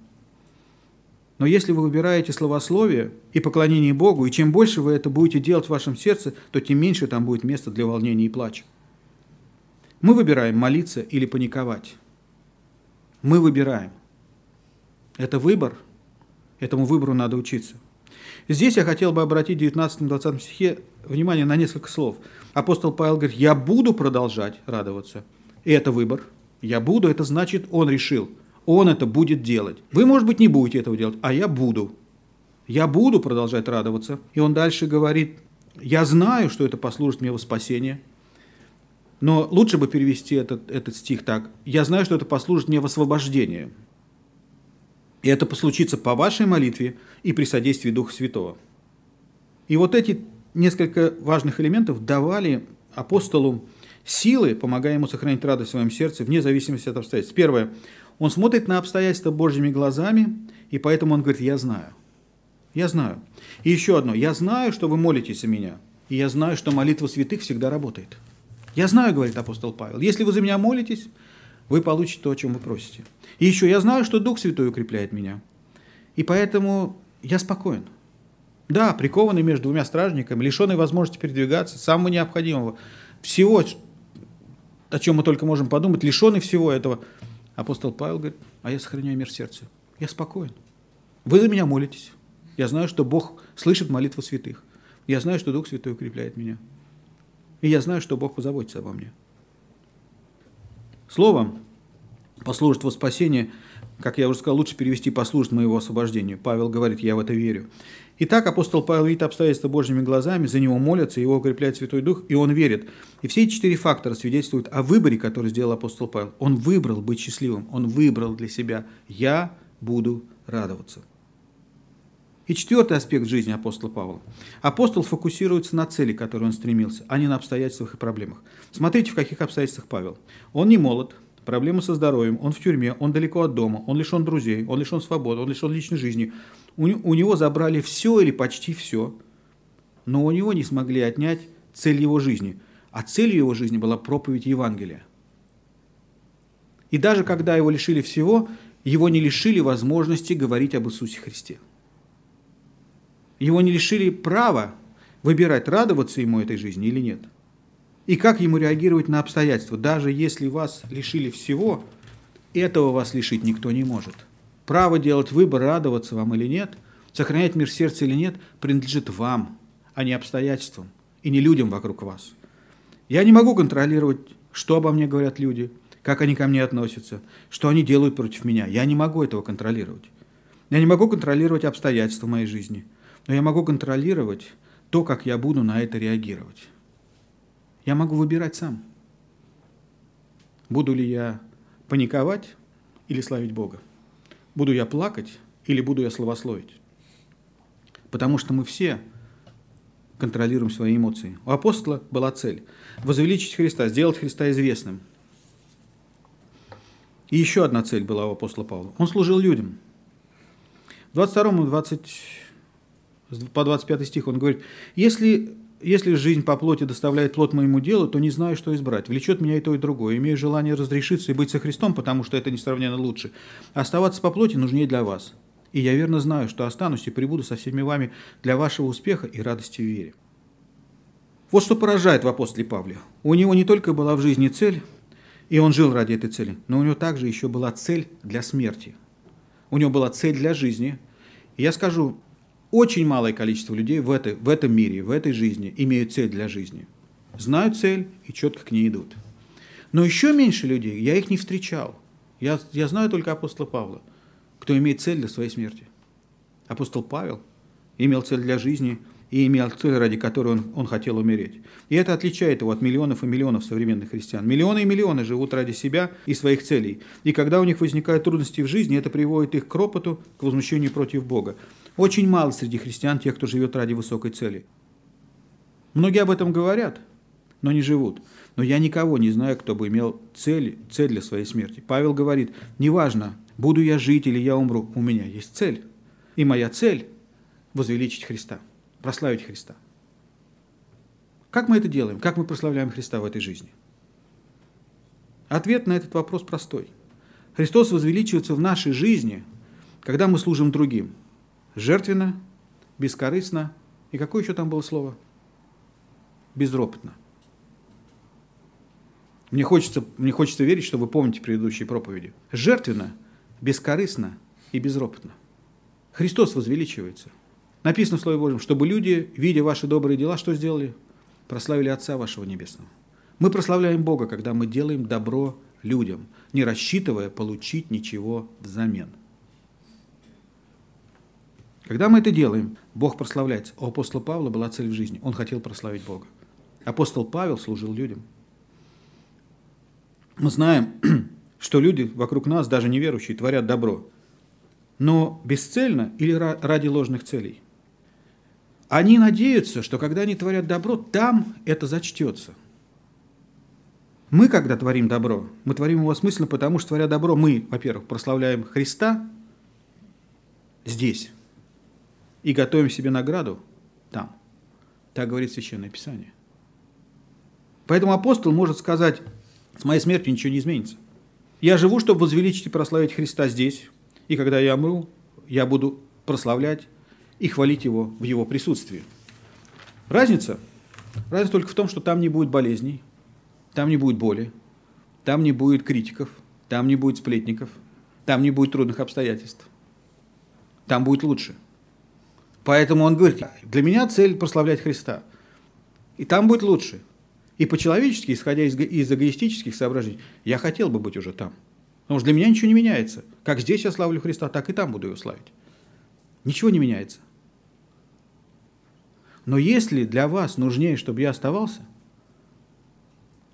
Но если вы выбираете словословие и поклонение Богу, и чем больше вы это будете делать в вашем сердце, то тем меньше там будет места для волнения и плача. Мы выбираем молиться или паниковать. Мы выбираем – это выбор. Этому выбору надо учиться. Здесь я хотел бы обратить в 19-20 стихе внимание на несколько слов. Апостол Павел говорит, я буду продолжать радоваться. И это выбор. Я буду, это значит, он решил. Он это будет делать. Вы, может быть, не будете этого делать, а я буду. Я буду продолжать радоваться. И он дальше говорит, я знаю, что это послужит мне во спасение. Но лучше бы перевести этот, этот стих так. Я знаю, что это послужит мне в освобождение. И это послучится по вашей молитве и при содействии Духа Святого. И вот эти несколько важных элементов давали апостолу силы, помогая ему сохранить радость в своем сердце, вне зависимости от обстоятельств. Первое. Он смотрит на обстоятельства Божьими глазами, и поэтому он говорит, я знаю. Я знаю. И еще одно. Я знаю, что вы молитесь за меня. И я знаю, что молитва святых всегда работает. Я знаю, говорит апостол Павел, если вы за меня молитесь, вы получите то, о чем вы просите. И еще я знаю, что Дух Святой укрепляет меня. И поэтому я спокоен. Да, прикованный между двумя стражниками, лишенный возможности передвигаться, самого необходимого, всего, о чем мы только можем подумать, лишенный всего этого. Апостол Павел говорит, а я сохраняю мир в сердце. Я спокоен. Вы за меня молитесь. Я знаю, что Бог слышит молитву святых. Я знаю, что Дух Святой укрепляет меня. И я знаю, что Бог позаботится обо мне. Словом, послужит во спасение, как я уже сказал, лучше перевести послужит моего освобождению. Павел говорит, я в это верю. Итак, апостол Павел видит обстоятельства Божьими глазами, за него молятся, его укрепляет Святой Дух, и он верит. И все эти четыре фактора свидетельствуют о выборе, который сделал апостол Павел. Он выбрал быть счастливым, он выбрал для себя «я буду радоваться». И четвертый аспект жизни апостола Павла. Апостол фокусируется на цели, к которой он стремился, а не на обстоятельствах и проблемах. Смотрите, в каких обстоятельствах Павел. Он не молод, проблемы со здоровьем, он в тюрьме, он далеко от дома, он лишен друзей, он лишен свободы, он лишен личной жизни. У, у него забрали все или почти все, но у него не смогли отнять цель его жизни. А целью его жизни была проповедь Евангелия. И даже когда его лишили всего, его не лишили возможности говорить об Иисусе Христе. Его не лишили права выбирать, радоваться ему этой жизни или нет – и как ему реагировать на обстоятельства. Даже если вас лишили всего, этого вас лишить никто не может. Право делать выбор, радоваться вам или нет, сохранять мир в сердце или нет, принадлежит вам, а не обстоятельствам и не людям вокруг вас. Я не могу контролировать, что обо мне говорят люди, как они ко мне относятся, что они делают против меня. Я не могу этого контролировать. Я не могу контролировать обстоятельства моей жизни, но я могу контролировать то, как я буду на это реагировать. Я могу выбирать сам. Буду ли я паниковать или славить Бога? Буду я плакать или буду я словословить? Потому что мы все контролируем свои эмоции. У апостола была цель – возвеличить Христа, сделать Христа известным. И еще одна цель была у апостола Павла. Он служил людям. В 22 20, по 25 стих он говорит, если если жизнь по плоти доставляет плод моему делу, то не знаю, что избрать. Влечет меня и то, и другое. Имею желание разрешиться и быть со Христом, потому что это несравненно лучше. Оставаться по плоти нужнее для вас. И я верно знаю, что останусь и прибуду со всеми вами для вашего успеха и радости в вере. Вот что поражает в апостоле Павле. У него не только была в жизни цель, и он жил ради этой цели, но у него также еще была цель для смерти. У него была цель для жизни. И я скажу, очень малое количество людей в, этой, в этом мире, в этой жизни имеют цель для жизни. Знают цель и четко к ней идут. Но еще меньше людей, я их не встречал. Я, я знаю только апостола Павла, кто имеет цель для своей смерти. Апостол Павел имел цель для жизни – и имел цель, ради которой он, он хотел умереть. И это отличает его от миллионов и миллионов современных христиан. Миллионы и миллионы живут ради себя и своих целей. И когда у них возникают трудности в жизни, это приводит их к ропоту, к возмущению против Бога. Очень мало среди христиан тех, кто живет ради высокой цели. Многие об этом говорят, но не живут. Но я никого не знаю, кто бы имел цель, цель для своей смерти. Павел говорит, неважно, буду я жить или я умру, у меня есть цель. И моя цель – возвеличить Христа прославить Христа. Как мы это делаем? Как мы прославляем Христа в этой жизни? Ответ на этот вопрос простой. Христос возвеличивается в нашей жизни, когда мы служим другим. Жертвенно, бескорыстно. И какое еще там было слово? Безропотно. Мне хочется, мне хочется верить, что вы помните предыдущие проповеди. Жертвенно, бескорыстно и безропотно. Христос возвеличивается – Написано в Слове Божьем, чтобы люди, видя ваши добрые дела, что сделали? Прославили Отца вашего Небесного. Мы прославляем Бога, когда мы делаем добро людям, не рассчитывая получить ничего взамен. Когда мы это делаем, Бог прославляется. У апостола Павла была цель в жизни. Он хотел прославить Бога. Апостол Павел служил людям. Мы знаем, что люди вокруг нас, даже неверующие, творят добро. Но бесцельно или ради ложных целей. Они надеются, что когда они творят добро, там это зачтется. Мы, когда творим добро, мы творим его смысленно, потому что, творя добро, мы, во-первых, прославляем Христа здесь и готовим себе награду там. Так говорит Священное Писание. Поэтому апостол может сказать, с моей смертью ничего не изменится. Я живу, чтобы возвеличить и прославить Христа здесь, и когда я умру, я буду прославлять и хвалить Его в Его присутствии. Разница? Разница только в том, что там не будет болезней, там не будет боли, там не будет критиков, там не будет сплетников, там не будет трудных обстоятельств. Там будет лучше. Поэтому он говорит, для меня цель прославлять Христа. И там будет лучше. И по-человечески, исходя из, из эгоистических соображений, я хотел бы быть уже там. Потому что для меня ничего не меняется. Как здесь я славлю Христа, так и там буду его славить. Ничего не меняется. Но если для вас нужнее, чтобы я оставался,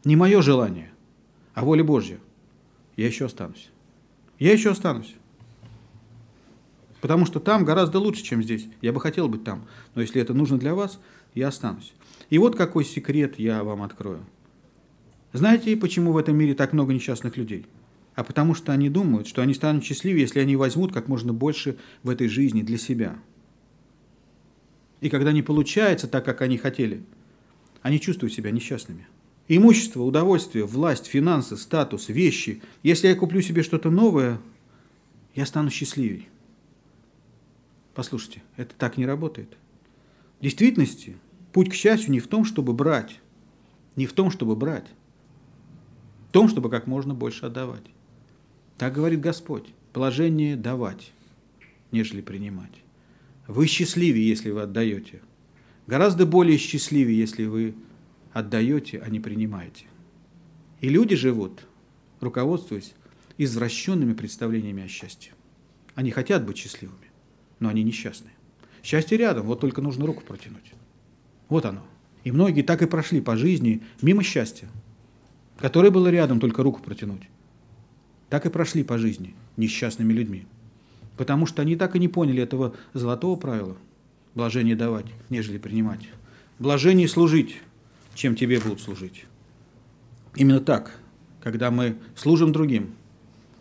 не мое желание, а воля Божья, я еще останусь. Я еще останусь. Потому что там гораздо лучше, чем здесь. Я бы хотел быть там. Но если это нужно для вас, я останусь. И вот какой секрет я вам открою. Знаете, почему в этом мире так много несчастных людей? а потому что они думают, что они станут счастливее, если они возьмут как можно больше в этой жизни для себя. И когда не получается так, как они хотели, они чувствуют себя несчастными. Имущество, удовольствие, власть, финансы, статус, вещи. Если я куплю себе что-то новое, я стану счастливей. Послушайте, это так не работает. В действительности путь к счастью не в том, чтобы брать, не в том, чтобы брать, в том, чтобы как можно больше отдавать. Так говорит Господь. Положение давать, нежели принимать. Вы счастливее, если вы отдаете. Гораздо более счастливее, если вы отдаете, а не принимаете. И люди живут, руководствуясь извращенными представлениями о счастье. Они хотят быть счастливыми, но они несчастны. Счастье рядом, вот только нужно руку протянуть. Вот оно. И многие так и прошли по жизни мимо счастья, которое было рядом, только руку протянуть так и прошли по жизни несчастными людьми. Потому что они так и не поняли этого золотого правила. Блажение давать, нежели принимать. Блажение служить, чем тебе будут служить. Именно так, когда мы служим другим,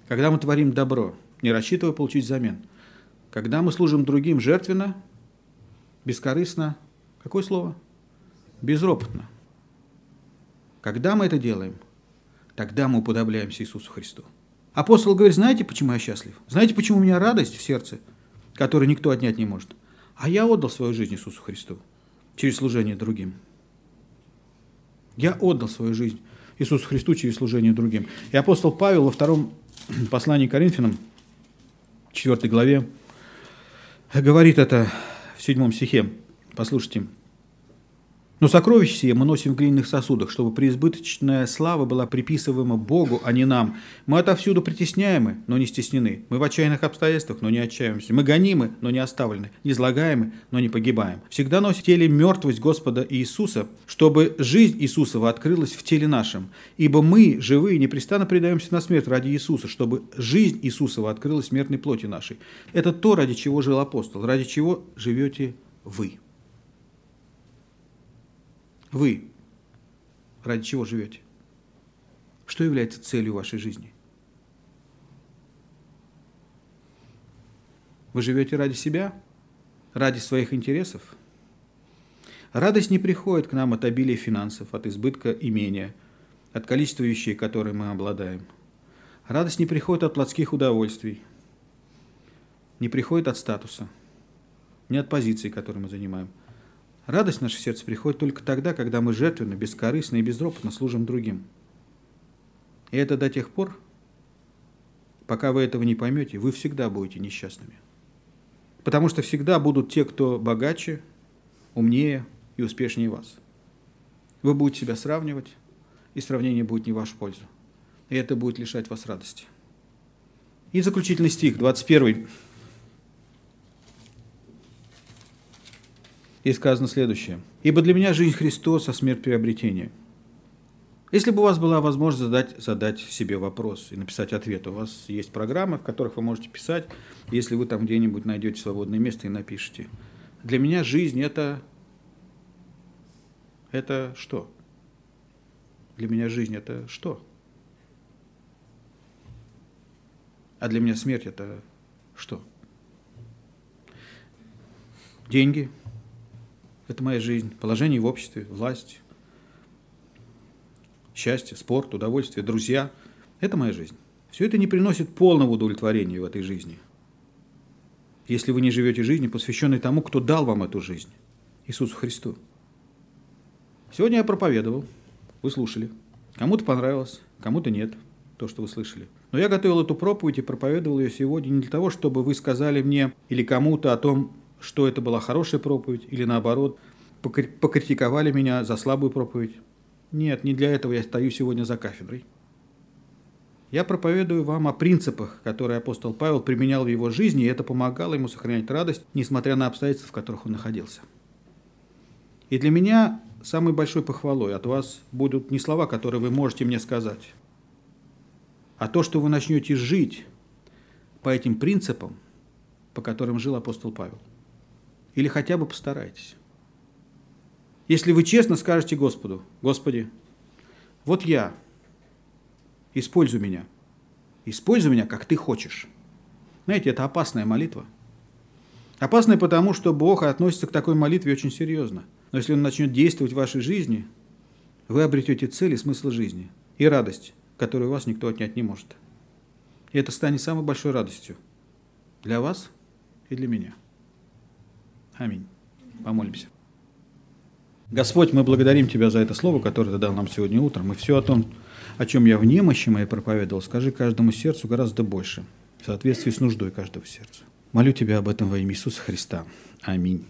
когда мы творим добро, не рассчитывая получить взамен, когда мы служим другим жертвенно, бескорыстно, какое слово? Безропотно. Когда мы это делаем, тогда мы уподобляемся Иисусу Христу. Апостол говорит, знаете, почему я счастлив? Знаете, почему у меня радость в сердце? который никто отнять не может. А я отдал свою жизнь Иисусу Христу через служение другим. Я отдал свою жизнь Иисусу Христу через служение другим. И апостол Павел во втором послании к Коринфянам, 4 главе, говорит это в седьмом стихе. Послушайте. Но сокровища сие мы носим в глиняных сосудах, чтобы преизбыточная слава была приписываема Богу, а не нам. Мы отовсюду притесняемы, но не стеснены. Мы в отчаянных обстоятельствах, но не отчаиваемся. Мы гонимы, но не оставлены. Излагаемы, но не погибаем. Всегда носим в теле мертвость Господа Иисуса, чтобы жизнь Иисусова открылась в теле нашем. Ибо мы, живые, непрестанно предаемся на смерть ради Иисуса, чтобы жизнь Иисусова открылась в смертной плоти нашей. Это то, ради чего жил апостол, ради чего живете вы. Вы ради чего живете? Что является целью вашей жизни? Вы живете ради себя? Ради своих интересов? Радость не приходит к нам от обилия финансов, от избытка имения, от количества вещей, которые мы обладаем. Радость не приходит от плотских удовольствий, не приходит от статуса, не от позиции, которую мы занимаем. Радость в наше сердце приходит только тогда, когда мы жертвенно, бескорыстно и безропотно служим другим. И это до тех пор, пока вы этого не поймете, вы всегда будете несчастными. Потому что всегда будут те, кто богаче, умнее и успешнее вас. Вы будете себя сравнивать, и сравнение будет не в вашу пользу. И это будет лишать вас радости. И заключительный стих, 21 и сказано следующее. «Ибо для меня жизнь Христос, а смерть приобретение». Если бы у вас была возможность задать, задать себе вопрос и написать ответ, у вас есть программы, в которых вы можете писать, если вы там где-нибудь найдете свободное место и напишите. Для меня жизнь это... Это что? Для меня жизнь это что? А для меня смерть это что? Деньги, это моя жизнь, положение в обществе, власть, счастье, спорт, удовольствие, друзья. Это моя жизнь. Все это не приносит полного удовлетворения в этой жизни. Если вы не живете жизнью, посвященной тому, кто дал вам эту жизнь, Иисусу Христу. Сегодня я проповедовал, вы слушали. Кому-то понравилось, кому-то нет, то, что вы слышали. Но я готовил эту проповедь и проповедовал ее сегодня не для того, чтобы вы сказали мне или кому-то о том, что это была хорошая проповедь, или наоборот, покритиковали меня за слабую проповедь. Нет, не для этого я стою сегодня за кафедрой. Я проповедую вам о принципах, которые апостол Павел применял в его жизни, и это помогало ему сохранять радость, несмотря на обстоятельства, в которых он находился. И для меня самой большой похвалой от вас будут не слова, которые вы можете мне сказать, а то, что вы начнете жить по этим принципам, по которым жил апостол Павел. Или хотя бы постарайтесь. Если вы честно скажете Господу, Господи, вот я, используй меня. Используй меня, как ты хочешь. Знаете, это опасная молитва. Опасная потому, что Бог относится к такой молитве очень серьезно. Но если Он начнет действовать в вашей жизни, вы обретете цель и смысл жизни и радость, которую вас никто отнять не может. И это станет самой большой радостью для вас и для меня. Аминь. Помолимся. Господь, мы благодарим Тебя за это слово, которое Ты дал нам сегодня утром. И все о том, о чем я в немощи моей проповедовал, скажи каждому сердцу гораздо больше, в соответствии с нуждой каждого сердца. Молю Тебя об этом во имя Иисуса Христа. Аминь.